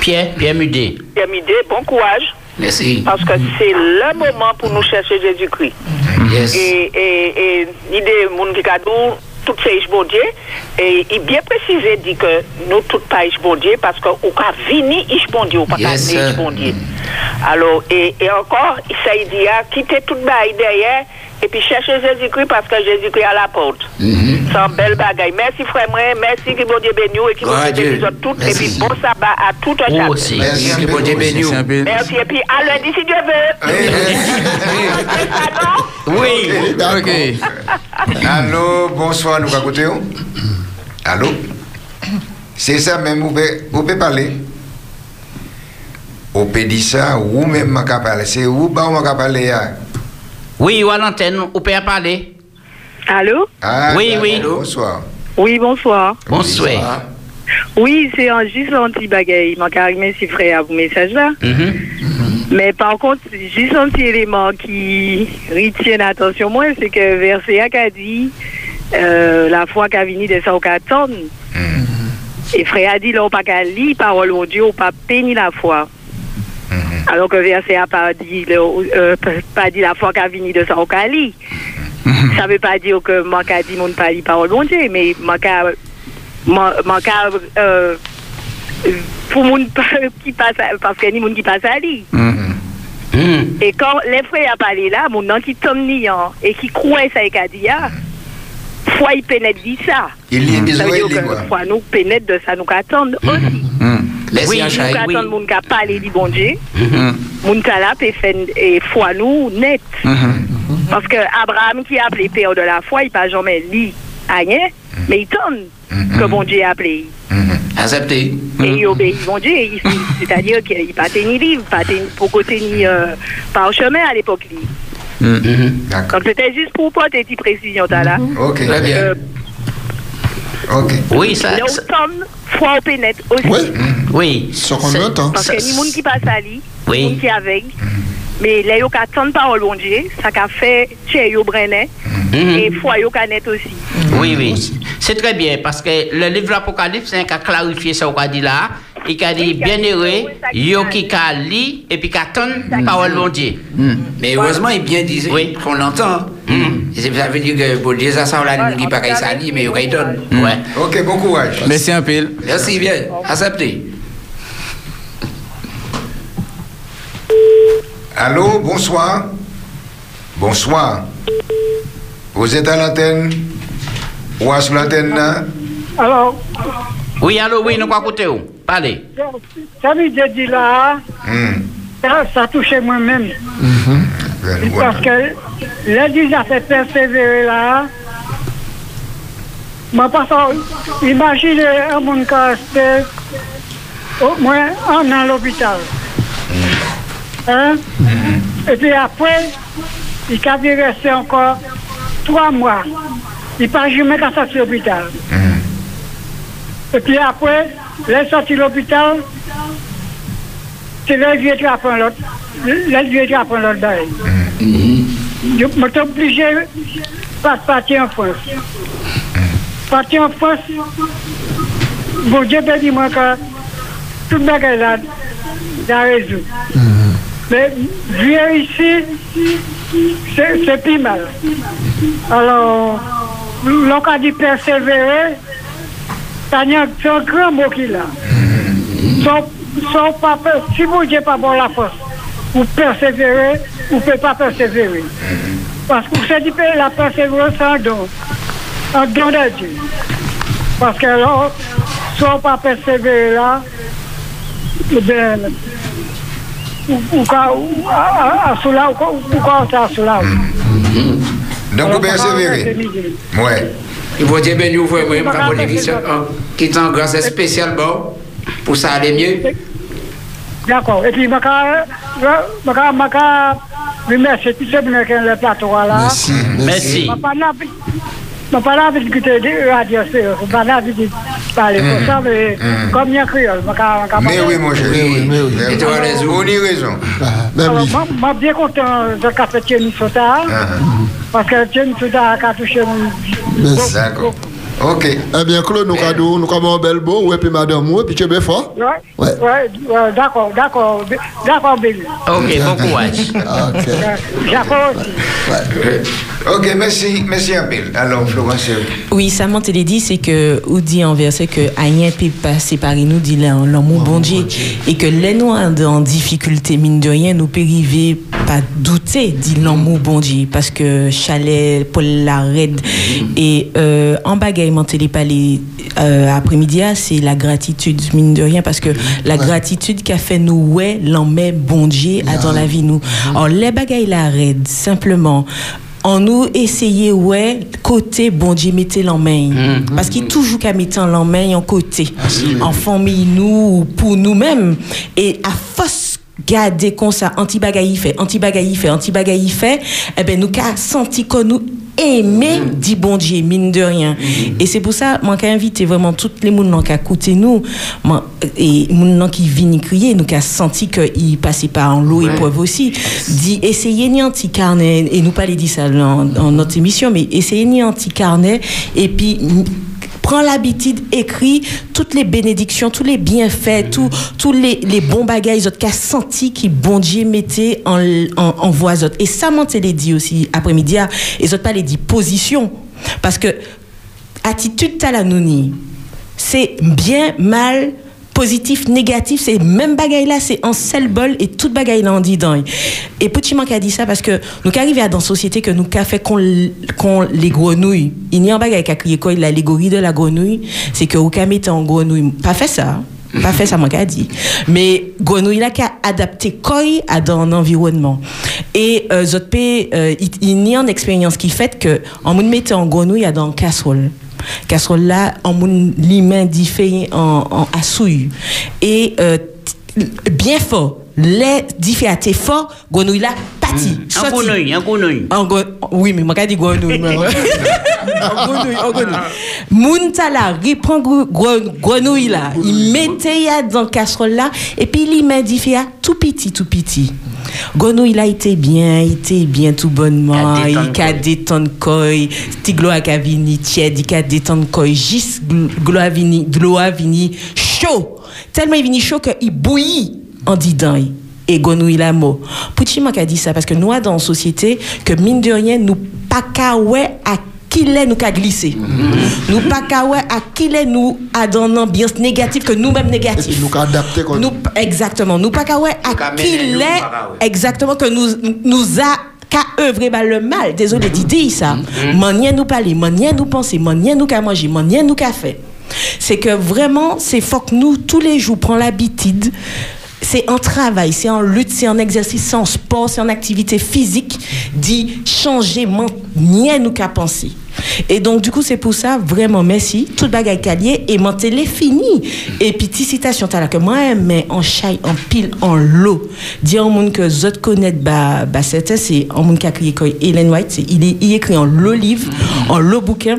Pierre, Pierre Mudet. Pierre Midé, bon courage. Merci. Parce que c'est le moment pour nous chercher Jésus-Christ. Yes. Et, et, et l'idée, mon qui tout Ish bon Dieu. Et il bien précisé, dit que nous, tout pas Ish bon Dieu, parce que ou ka vini Ish bon Dieu, ou pas ka Yes, vini Ish sir. bon Dieu. Alors, et, et encore, ça il dit, ah, quitter tout bail derrière, et puis chercher Jésus-Christ, parce que Jésus-Christ à la porte. C'est un bel bagaille. Merci frère, moi, merci que bon Dieu bénisse et qui bon Dieu bénisse toutes, et Merci. puis bon sabbat à tout un Vous chacun. aussi. Merci. Que bon Dieu bénisse. Merci, et puis à lundi si Dieu veut. Oui. Ok. Allô, bonsoir, nous écoutez Allô? C'est ça même, vous pouvez, vous pouvez parler Vous pouvez dire ça, ou même je peux parler. C'est où bah, on peut parler? Oui, ou à l'antenne, on peut parler. Allô? Ah, Oui, oui. Bonsoir. Oui, bonsoir. Bonsoir. Oui, c'est un, juste un petit bagaille. Je arrivé si frère à vos messages là. Mhm. Mais par contre, juste un petit élément qui retient l'attention, moi, c'est que verset A a dit euh, la foi qu'a venu de ça au attendre. Et frère a dit là, on pas qu'à lire parole de Dieu, on pas bénir la foi. Alors que verset A pas dit, euh, pas dit la foi qu'a venu de ça au lire. Ça veut pas dire que moi qu'a dit mon pas parole de Dieu, mais moi qu'a euh, pour moun qui passe parce que ni moun qui passe à lire. Et quand les frères a parlé là, mon nom qui tombe et qui croit ça et qu'a dit ah, foi il pénètre dit ça. Il y a besoin de foi nous pénètre de ça nous qu'attendre aussi. Laissez Oui, nous chai. qu'attendre moun qui parler du bon Dieu. Moun qui là peut faire et foi nous net. Parce que Abraham qui a appelé père de la foi, il pas jamais lu rien, mais il donne que bon Dieu a appelé. Accepté. Et il obéit bon Dieu, c'est-à-dire qu'il pas tenu livre, pas pour tenir euh, par chemin à l'époque. Lui. Donc c'était juste pour porter des précisions là. Ok. Très bien. Euh, Ok. Oui, ça. Là, ça- automne, foi au pénètre aussi. Oui, Oui. ce qu'on. Parce que ni monde qui passe à lui, Oui. ni monde qui avec. Mais là, il y a tant parole bon Dieu, ça a fait chez yo brenet et foi yo canet aussi. Oui, oui. C'est très bien parce que le livre de l'Apocalypse, c'est un qui a clarifié ce qu'on dit là. Il a dit bien heureux, yo qui a lu et puis qui attend parole de Dieu. Mais heureusement, il bien dit Oui. qu'on l'entend. Et Ça veut dire que bon Dieu, ça, ça, ne dit pas qu'il s'allie, mais il donne. Ouais. Ok, bon courage. Merci un peu. Merci bien. Accepté. Allô, bonsoir. Bonsoir. Vous êtes à l'antenne? Ou à l'antenne là? Alors, Oui, allô, oui, nous quoi écouter où Parlez. ça veut dire dit là, Hmm. ça, ça touchait moi-même. Ben, Parce que l'église a fait persévérer là. Mais parce que, imaginez un monde qui a resté au moins un an à l'hôpital. Hein? Et puis après, il a dû rester encore trois mois. Il n'a pas jamais qu'à sortir de l'hôpital. Et puis après, est sorti de l'hôpital, c'est là qu'il est apprendre l'autre. Là, est apprendre l'autre bail. Je suis obligé de partir en France. Partir en France, bon Dieu dire moi que tout le bagage là, a résolu. Mais vivre ici, c'est c'est plus mal. Alors, l'on a dit persévérer, ça n'y a- c'est un grand mot qu'il a. Si vous n'avez pas bon la force, vous persévérez, vous ne pouvez pas persévérer. Parce que vous que la persévérance, c'est un don. Un don de Dieu. Parce que là, si on ne pas persévérer là, eh bien, ou, ou, quand- ou, c'est à cela. Donc vous persévérez Ouais. Il faut dire, ben, nous, voyons, moi, je vais dire qui est en grâce spécialement pour ça aller mieux. D'accord. Et puis, je vais remercier tous ceux qui le plateau là. Merci. Merci. Ma pas là, Je parle avec le radio, je parle avec le parler comme ça, mais comme il y a créole, je ne Mais oui, mon chéri. Mais oui, Et tu as raison. On y raison. Alors, moi, bien content de café Thierry Sota, parce que Thierry Sota a touché mon... D'accord. Ok. Eh bien, Claude, nous avons nous avons un bel beau, ouais, puis madame, ouais, puis tu es bien fort. Ouais, Ouais. ouais, ouais, d'accord, d'accord, d'accord, Béli. Ok, bon courage. Ok. Jacob aussi. Ok, merci, merci un peu. Alors, Florence, c'est Oui, ça m'a te dit, c'est que, ou dit en verset que rien peut passer par nous, dit l'amour bon Dieu. Et que les nous en difficulté, mine de rien, nous peut arriver pas douter, dit l'amour bon Dieu. Parce que chalet, Paul la raide. Et, euh, en bagaille, m'a te parlé, euh, après-midi, ah, c'est la gratitude, mine de rien. Parce que la gratitude qu'a fait nous, ouais, l'emmène bon Dieu à dans la vie, nous. Alors, les bagailles la raide, simplement, en nous essayer ouais côté bon Dieu mettez l'en main. Parce qu'il toujours qu'à mettre en main en côté. En famille nous ou pour nous-mêmes. Et à force garder comme ça anti bagaille fait anti bagaille fait anti bagaille fait eh ben nous qu'a senti que nous aimer dit bon Dieu mine de rien. Et c'est pour ça moi qu'a invité vraiment toutes les monde qui a écouté nous moi, et moun qui viennent crier nous qu'a senti que il passait par en l'eau épreuve aussi dit essayez ni un petit carnet et nous pas les dit ça dans, dans notre émission mais essayez ni un petit carnet et puis prends l'habitude écrit toutes les bénédictions tous les bienfaits tous tous les, les bons bagages autres qu'a senti qui bon Dieu mettait en en, en voix autres. Et ça te les dit aussi après-midi ah, et autres pas les dit position. Parce que attitude talanouni c'est bien mal positif négatif c'est même bagaille là c'est en seul bol et toute bagaille là on dit dans et petit manque a dit ça parce que nous arrivons à dans société que nous qu'a fait qu'on les grenouilles il y a un bagaille qui a crié quoi l'allégorie de la grenouille c'est que au cas mettre en grenouille. Pas fait ça pas fait ça moi qu'a dit. Mais grenouille là qui a adapté quoi à dans un environnement. Et euh, euh, il y a une expérience qui fait que en nous mettait en grenouille à dans casserole casserole là en moun diffé en, en à souille et euh, bien fort les diffé à t'es fort grenouille là Un grenouille, un grenouille. en gre- oui mais moi qu'a dit grenouille mais ouais. en grenouille en grenouille. Moun ta là reprend gre- gre- grenouille là. Il mettait ya dans casserole là et puis il met diffé à tout petit tout petit. Grenouille là était bien, il était bien tout bonnement, il a détendre koi, ti glo a vini tiède, il a détendre koi, juste glo a vini, glo a vini chaud. Tellement il vini chaud qu'il bouillit en dedans. Et grenouille la mot. Pouchi m'a dit ça parce que nous, dans la société, que mine de rien, nous pas à qui l'est nous qu'a glissé. Nous pas à qui l'est nous à dans une ambiance négative que nous-mêmes négative. Nous comme Nous, exactement. Nous pas à qui l'est exactement que nous, nous a qu'à œuvrer bah, le mal. Désolé de dire ça. Manière nous parler, manière nous penser, manière nous qu'à manger, manière nous qu'à faire. C'est que vraiment, c'est faut que nous, tous les jours, prend l'habitude c'est en travail, c'est en lutte, c'est en exercice, c'est en sport, c'est en activité physique d'y changer manière nous qu'à penser. Et donc, du coup, c'est pour ça, vraiment, merci. Tout bagaille calier et mon télé fini. Et puis, petite citation, t'as là que moi, mais en chai, en pile, en l'eau. Dire au monde que zot connaît, bah, bah, c'est un monde qui a crié Ellen White, c'est, il est, écrit en l'eau livre, en l'eau bouquin.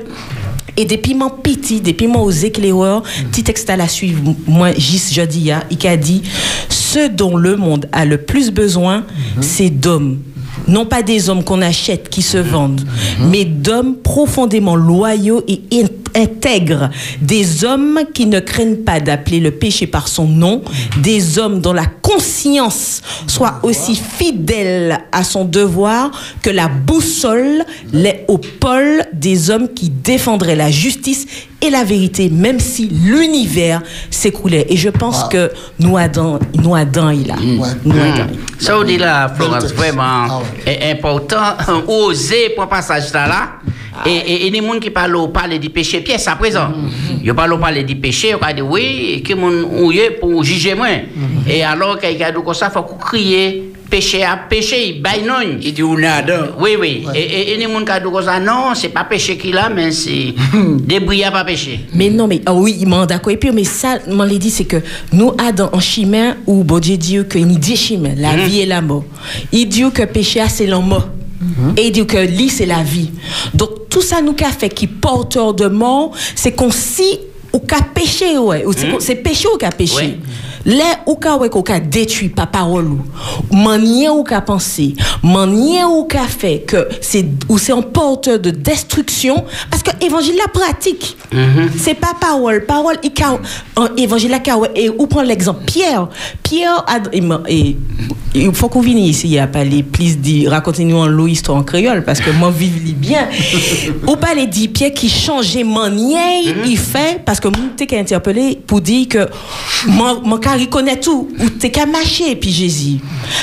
Et des piments petits, des piments aux éclaireurs, petit texte à la suivre, moi, Gis Jodia, il a dit Ce dont le monde a le plus besoin, c'est d'hommes. Non pas des hommes qu'on achète, qui se vendent, mais d'hommes profondément loyaux et in- intègres. Des hommes qui ne craignent pas d'appeler le péché par son nom. Des hommes dont la conscience soit aussi fidèle à son devoir que la boussole l'est au pôle des hommes qui défendraient la justice et la vérité, même si l'univers s'écroulait. Et je pense que nous Adam, nous Adam, il a. Nous Adam. Ça vous dit là, Florence, vraiment est important, oser pour passage là là. Et, et, et les gens qui parlent parlent du péché pièce à présent. Ils parlent parler du péché, ils disent oui, que mon ouye pour juger moi. Et alors qu'il a dit comme ça, il faut crier péché à péché, il baille non. Il dit on a Oui, oui. Et, et, et les gens qui disent comme ça, non, c'est pas péché qu'il a, mais c'est débris à pas péché. Mais non, mais ah oui, il m'a d'accord. Et puis, mais ça, m'en l'a dit, c'est que nous, Adam, en chimère, où bon Dieu dit que il dit chimère, la Mhm. vie et la mort. Il dit que péché, c'est la mort. Et il dit que lit, c'est la vie. Donc, tout ça nous qu'a fait qui porteur de mort, c'est qu'on si ou qu'a péché, ouais. Ou c'est péché ou qu'a péché. Ouais. Là, ou qu'a ouais, qu'on qu'a détruit par parole ou, manier ou qu'a pensé, manier ou qu'a fait que c'est, ou c'est un porteur de destruction, parce que évangile la pratique. C'est pas parole. Parole, il qu'a, un évangile la ouais, et ou prend l'exemple Pierre. Pierre, et, ma- et- il faut qu'on vienne ici, il y a pas les, please, dit, racontez-nous en l'eau histoire en créole, parce que moi, vive li bien. ou pas les dit Pierre qui changeait manier, il fait, parce que moi, t'es qu'à interpeller pour dire que, moi, qu'à reconnaître tout, ou t'es qu'à marcher, puis Jésus.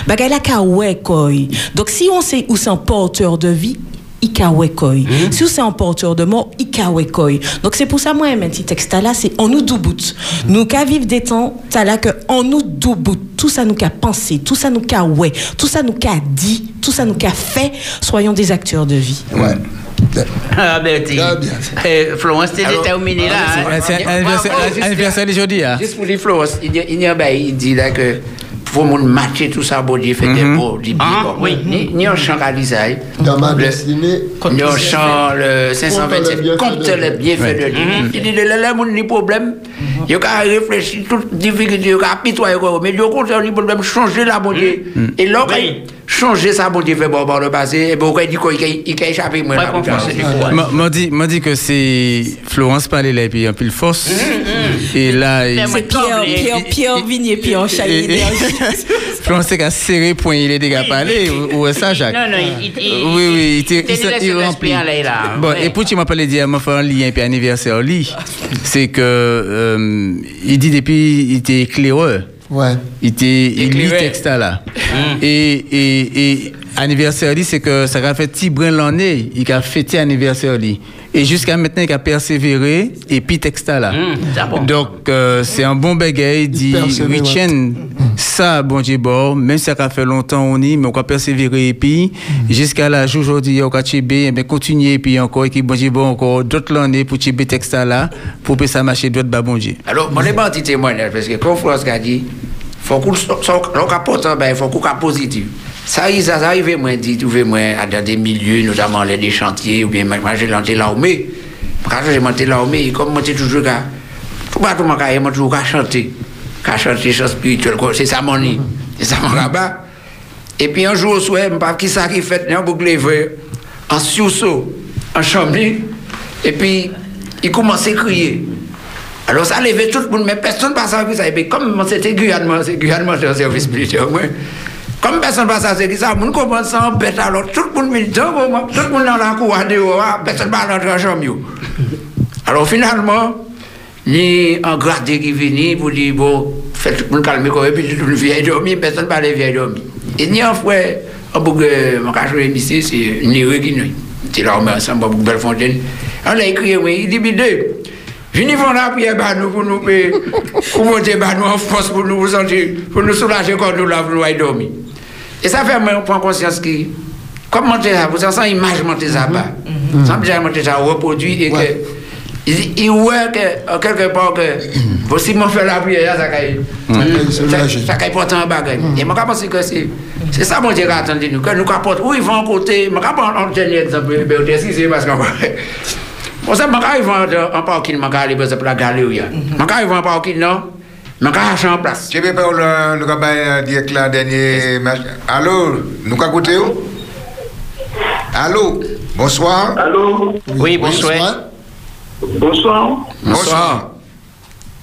Bagay la qu'à ouais, quoi. Donc, si on sait où c'est un porteur de vie, il ka ouais koy. Si c'est un porteur de mort, il ka ouais koy. Donc c'est pour ça moi un petit texte là c'est on nous doubout. Nous ka vivre des temps ça là que on nous doubout. Tout ça nous qu'a pensé, tout ça nous qu'a ouais, tout ça nous qu'a dit, tout ça nous qu'a fait, soyons des acteurs de vie. Ouais. Ah, Bertie. Eh, Florence, t'es Alors, terminé là. ah, hein? c'est- C'est anniversaire- d'aujourd'hui, hein. Juste pour dire, Florence, il y a- il y a un bail, il dit là que pour mon matcher tout ça, bon Dieu fait des beaux, dit. Ah, bon. oui. Ni un chant qu'Alisaï. Dans ma destinée, Ni un chant le 527, Compte les bienfaits de Dieu. Il dit, le là, mon ni problème. Il y a qu'à réfléchir, toute difficulté, il y a qu'à pitoyer, mais il y a au contraire, ni problème, changer la bon Dieu. Et là, il changer ça, bon Dieu fait bon, bon, le passé, et bon, il dit qu'il il- il a échappé, moi, M'a dit, que c'est Florence parlait là et puis un pile force. Et là, il- C'est Pierre, Pierre, Pierre Vigné, Pierre et- Chalet. et- Florence c'est qu'à serrer point il est déjà parlé ou, ça Jacques? Non, non, il- Oui oui, il était était là. Bon, et pour tu m'as parlé dire m'a fait un lien puis anniversaire lui. C'est que euh, il dit depuis il était éclaireur. Ouais. Il était il lit Éclaireur. texte là. Et, et, et anniversaire c'est que ça a fait petit brin l'année, il a fêté anniversaire lui. Et jusqu'à maintenant il a persévéré et puis texte là. Donc euh, c'est un bon bagaille il dit. Richen ça bon Dieu bon même si ça a fait longtemps on y mais on a persévéré et puis jusqu'à l'âge aujourd'hui on a tibé mais continuer et puis encore et qui bon Dieu bon encore d'autres l'année pour tibé texte là pour que ça marche d'autres bah bon Dieu. Alors, moi, vais un petit témoignage, parce que comme France a dit, faut qu'on ben, faut qu'on soit positif. Ça arrive, ça arrive, moi, dit, trouver moi, dans des milieux, notamment les des chantiers, ou bien, moi, j'ai lancé l'armée. Quand j'ai monté l'armée, comme moi, j'ai toujours, qu'à- tout pas tout mon cas, moi, toujours qu'à chanter. Qu'à chanter, chant spirituel, quoi. c'est ça mon nid. C'est ça mon rabat. Et puis, un jour, au soir, je ne sais pas qui ça qui fait, un boucle en sursaut, en chambre, et puis, il commence à crier. Alors ça levait tout le monde, mais personne ne passe à ça. Et puis comme moi, c'était Guyane, moi, c'est Guyane, moi, j'ai un service militaire, Kom person pa sa se ki sa, moun kompon san bet alot, tout moun militant pou oh, mwen, tout moun nan la kouwa de yo, oh, ah, person pa nan tranchom yo. Alors finalman, ni an grade ki vini pou di, bon, fè tout moun kalme kowe, pi tout moun vieye domi, person pa le vieye domi. E ni an fwe, an pouke mwen kachou emisi, se ni we ki nou. Ti la omen ansan, mwen pouke Belfontaine. An la ekriye mwen, di bi de, vini fon la priye ban nou pou nou pe, pou vote ban nou an fons pou nou pou soulaje kon nou la vlouay domi. E sa fè mwen pon konsyans ki, kom mante sa, pou sa san imaj mante sa pa. San pijan mante sa repodwi e ke, i wè ke, kelke pon ke, pou si mwen fè la priye ya, sa kay, sa kay potan bagay. E mwen ka pasi ke se, se sa mante ka atende nou, ke nou ka pot, ou i van kote, mwen ka pon an tenye, si se baskan pa. Mwen se mwen ka i van an parkin, mwen ka li bezap la gale ou ya. Mwen ka i van parkin nan, vais acheter en place. Je vais pas le nous avons direct là dernier match? Allô, nous avons écouté Allô, bonsoir. Allô? Oui, bonsoir. Bonsoir. Bonsoir.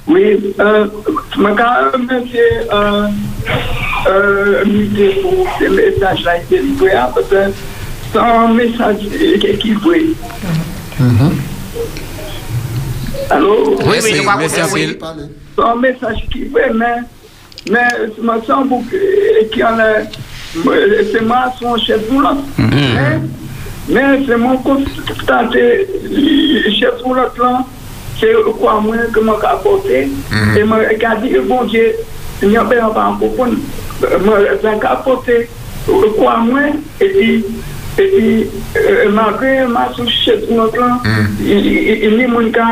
Oui, euh, je remercier euh, euh, pour ce message-là qui est livré, hein, parce que c'est un message équilibré. Allô? Oui, oui, nous avons C'est un message qui veut, mais, mais c'est ma chambre qui en est. C'est moi, son chef roulant. Mais c'est mon constant chef roulant. C'est quoi, moi, que m'a apporté. Et m'a regardé, bon Dieu, il n'y a pas encore pour nous. M'a apporté quoi, moi, et puis. E pi, magre, ma sou chet nou plan, e li moun ka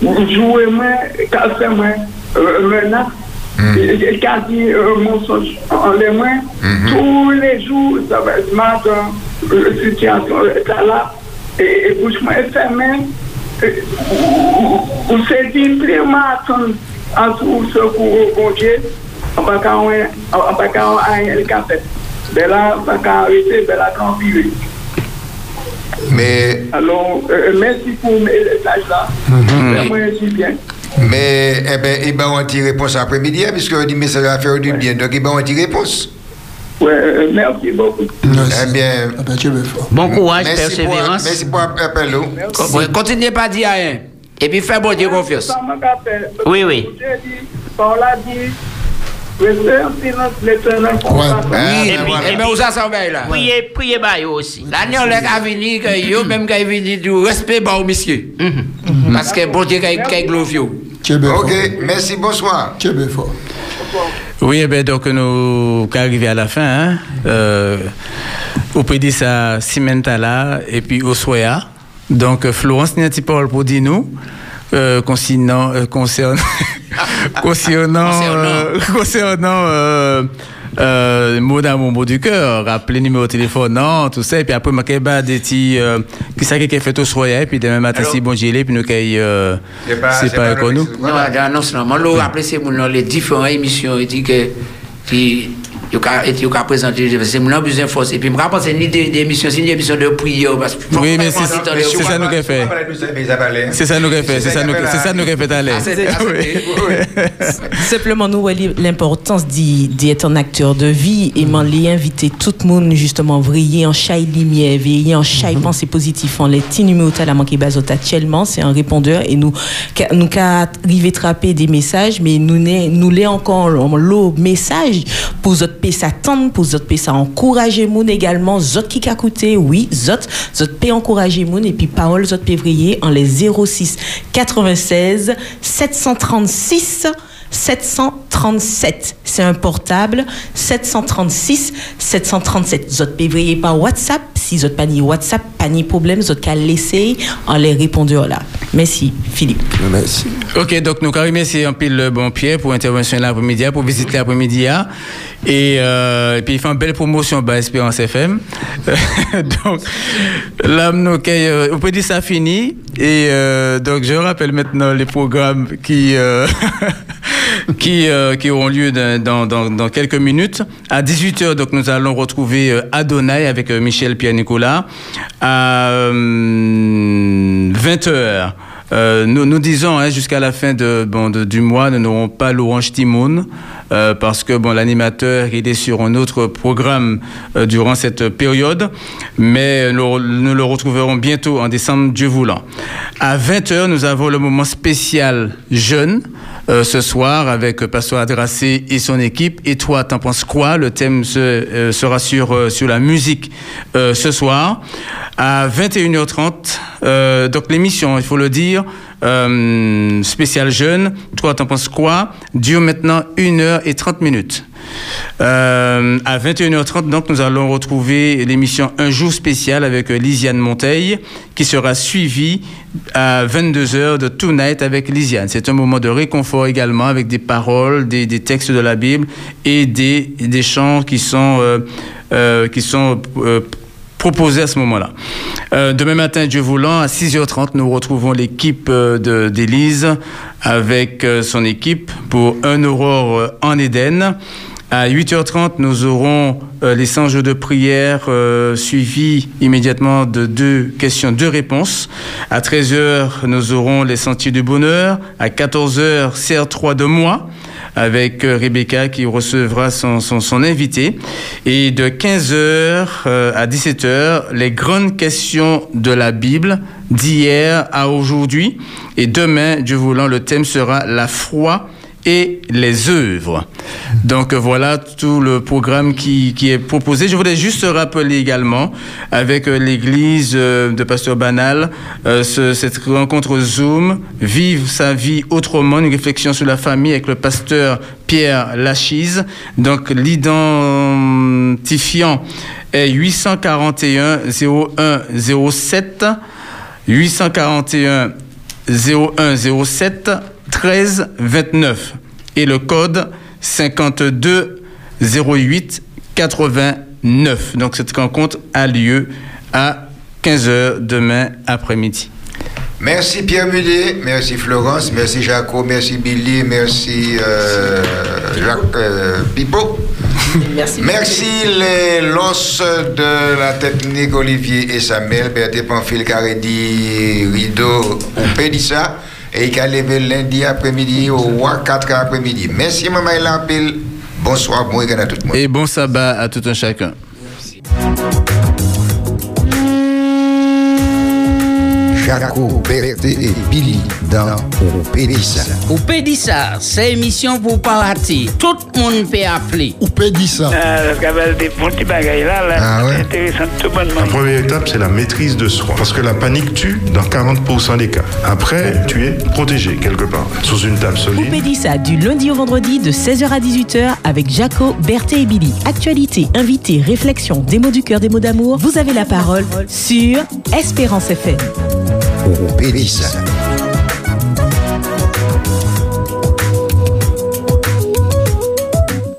jouwe mwen, kase mwen, hmm. e, e, e, mwen ak, kasi monsoj an le mwen, tou le jou, sa va esman dan, sityasyon etan la, e bouchman etan men, ou se di pleman atan, an tou se kou konje, an baka an el kase, be la baka an rete, be la kan vive. Mais, Alors, euh, merci pour le message là. Mhm. Vraiment, je suis bien. mais, eh ben, il va avoir une réponse après-midi, hein, puisque dit message à faire du bien, donc il va avoir une réponse. Ouais, euh, merci beaucoup. Eh bien, Bon courage, merci persévérance. Pour, merci pour l'appel. oh. Co- ouais, Continuez pas à dire rien. Et puis fais bon Dieu confiance. Oui, oui. Dieu dit, Paul a dit, bien, où ça s'en va là? Priez, priez bah yo aussi. L'année, on a venu, que yo, même quand il venu du respect, bah, au monsieur. Mhm. Parce que bon Dieu, qu'il y a glorieux. Ok, merci, bonsoir. Oui, eh ben, donc nous arriver à la fin, hein, euh, au PD ça Cimentala et puis au Soya. Donc Florence Niatipol pour dire nous euh, concernant euh, concernant concernant euh, concernant euh, euh, mot d'amour, mot du cœur, rappeler numéro de téléphone, non, tout ça, et puis après, je vais des petits, euh, qui ça qui est fait au soya, et puis demain matin, si bon gilet, puis nous, euh, C'est pas- pas avec nous. Non, non, non, moi, je rappelle c'est mon les différentes émissions, il dit que qui il y a présenté, c'est mon besoin de force. Et puis, je me c'est ni des émissions, c'est ni des émissions de prière. Parce que Oui, mais c'est ça nous qui fait. C'est ça nous qui fait, c'est ça nous c'est ça nous qui fait à l'aise. Simplement, nous voyons l'importance d'y- d'être un acteur de vie et m'en les inviter tout le monde justement vriller en chai lumière, veiller en chai pensée positif en les numéros à la manqué bazot actuellement, c'est un répondeur et nous nous qu'à arriver trapper des messages mais nous n'est nous l'est encore en l'eau message pour zot paix s'attendre pour zot paix ça encourager moun également zot qui coûté oui zot zot paix encourager moun et puis parole zot pévrier en les 06 96 736 737. C'est un portable 736 737. Zot pévrier par WhatsApp. Si zot pas ni WhatsApp, pas ni problème, zot qu'à laisser en les répondeurs là. Merci Philippe. Merci. Ok, donc nous carrément c'est un pile le bon pied pour intervention l'après-midi, pour visiter l'après-midi. Et, euh, et puis il fait une belle promotion à Espérance FM. donc là, euh, on peut dire ça fini. Et euh, donc je rappelle maintenant les programmes qui, euh, qui, euh, qui auront lieu dans, dans, dans, quelques minutes. À 18h, donc nous allons retrouver euh, Adonai avec Michel Pierre-Nicolas. À euh, 20h. Euh, nous, disons hein, jusqu'à la fin de, du mois, nous n'aurons pas l'Orange Timoun euh, parce que l'animateur il est sur un autre programme euh, durant cette période, mais nous, le retrouverons bientôt en décembre, Dieu voulant. À 20h, nous avons le moment spécial jeune. ce soir avec Pasteur Adrassé et son équipe. Et toi, t'en penses quoi? Le thème se- sera sur, sur la musique ce soir à 21h30. euh, donc l'émission, il faut le dire, euh, spécial jeune. Toi, t'en penses quoi? Dure maintenant 1h30 minutes. Euh, à 21h30, donc, nous allons retrouver l'émission Un jour spécial avec euh, Lisiane Monteil, qui sera suivie à 22h de Tonight avec Lisiane. C'est un moment de réconfort également, avec des paroles, des, textes de la Bible et des, des chants qui sont, euh, qui sont proposés à ce moment-là. Euh, demain matin, Dieu voulant, à 6h30, nous retrouvons l'équipe euh, d'Élise avec euh, son équipe pour un aurore euh, en Éden. À 8h30, nous aurons les 100 jours de prière suivis immédiatement de deux questions, deux réponses. À 13h, nous aurons les sentiers du bonheur. À 14h, CR3 de moi avec euh, Rebecca qui recevra son, son, invité. Et de 15h à 17h, les grandes questions de la Bible d'hier à aujourd'hui. Et demain, Dieu voulant, le thème sera la foi et les œuvres. Donc euh, voilà tout le programme qui, qui est proposé. Je voulais juste rappeler également avec euh, l'église euh, de Pasteur Banal ce- cette rencontre Zoom, Vive sa vie autrement, une réflexion sur la famille avec le pasteur Pierre Lachise. Donc l'identifiant est 841 01 07 841 0107 13 29 et le code 52 08 89. Donc cette rencontre a lieu à 15h demain après-midi. Merci Pierre Mudet, merci Florence, merci Jaco, merci Billy, merci euh, Jacques euh, Pipo. Merci. Merci les losses de la technique Olivier et Samuel, Berthe Pamphile Caredi, Rideau, ou Pédissa, et qui a levé lundi après-midi au 4 après-midi. Merci Maman Lampil. Bonsoir, bon week-end à tout le monde. Et bon sabbat à tout un chacun. Jaco, Berthe et Billy dans Pédissa. Ou Pédissa, c'est émission pour parler. Tout le monde peut appeler. Ou Pédissa. Ah, parce qu'avec des bons petits bagailles là, là, Ah ouais. intéressant, tout. La première étape, c'est la maîtrise de soi. Parce que la panique tue dans 40% des cas. Après, tu es protégé quelque part, sous une table solide. Oupédissa du lundi au vendredi de 16h à 18h avec Jaco, Berthe et Billy. Actualité, invité, réflexion, des mots du cœur, des mots d'amour. Vous avez la parole sur Espérance FM. Pédissa.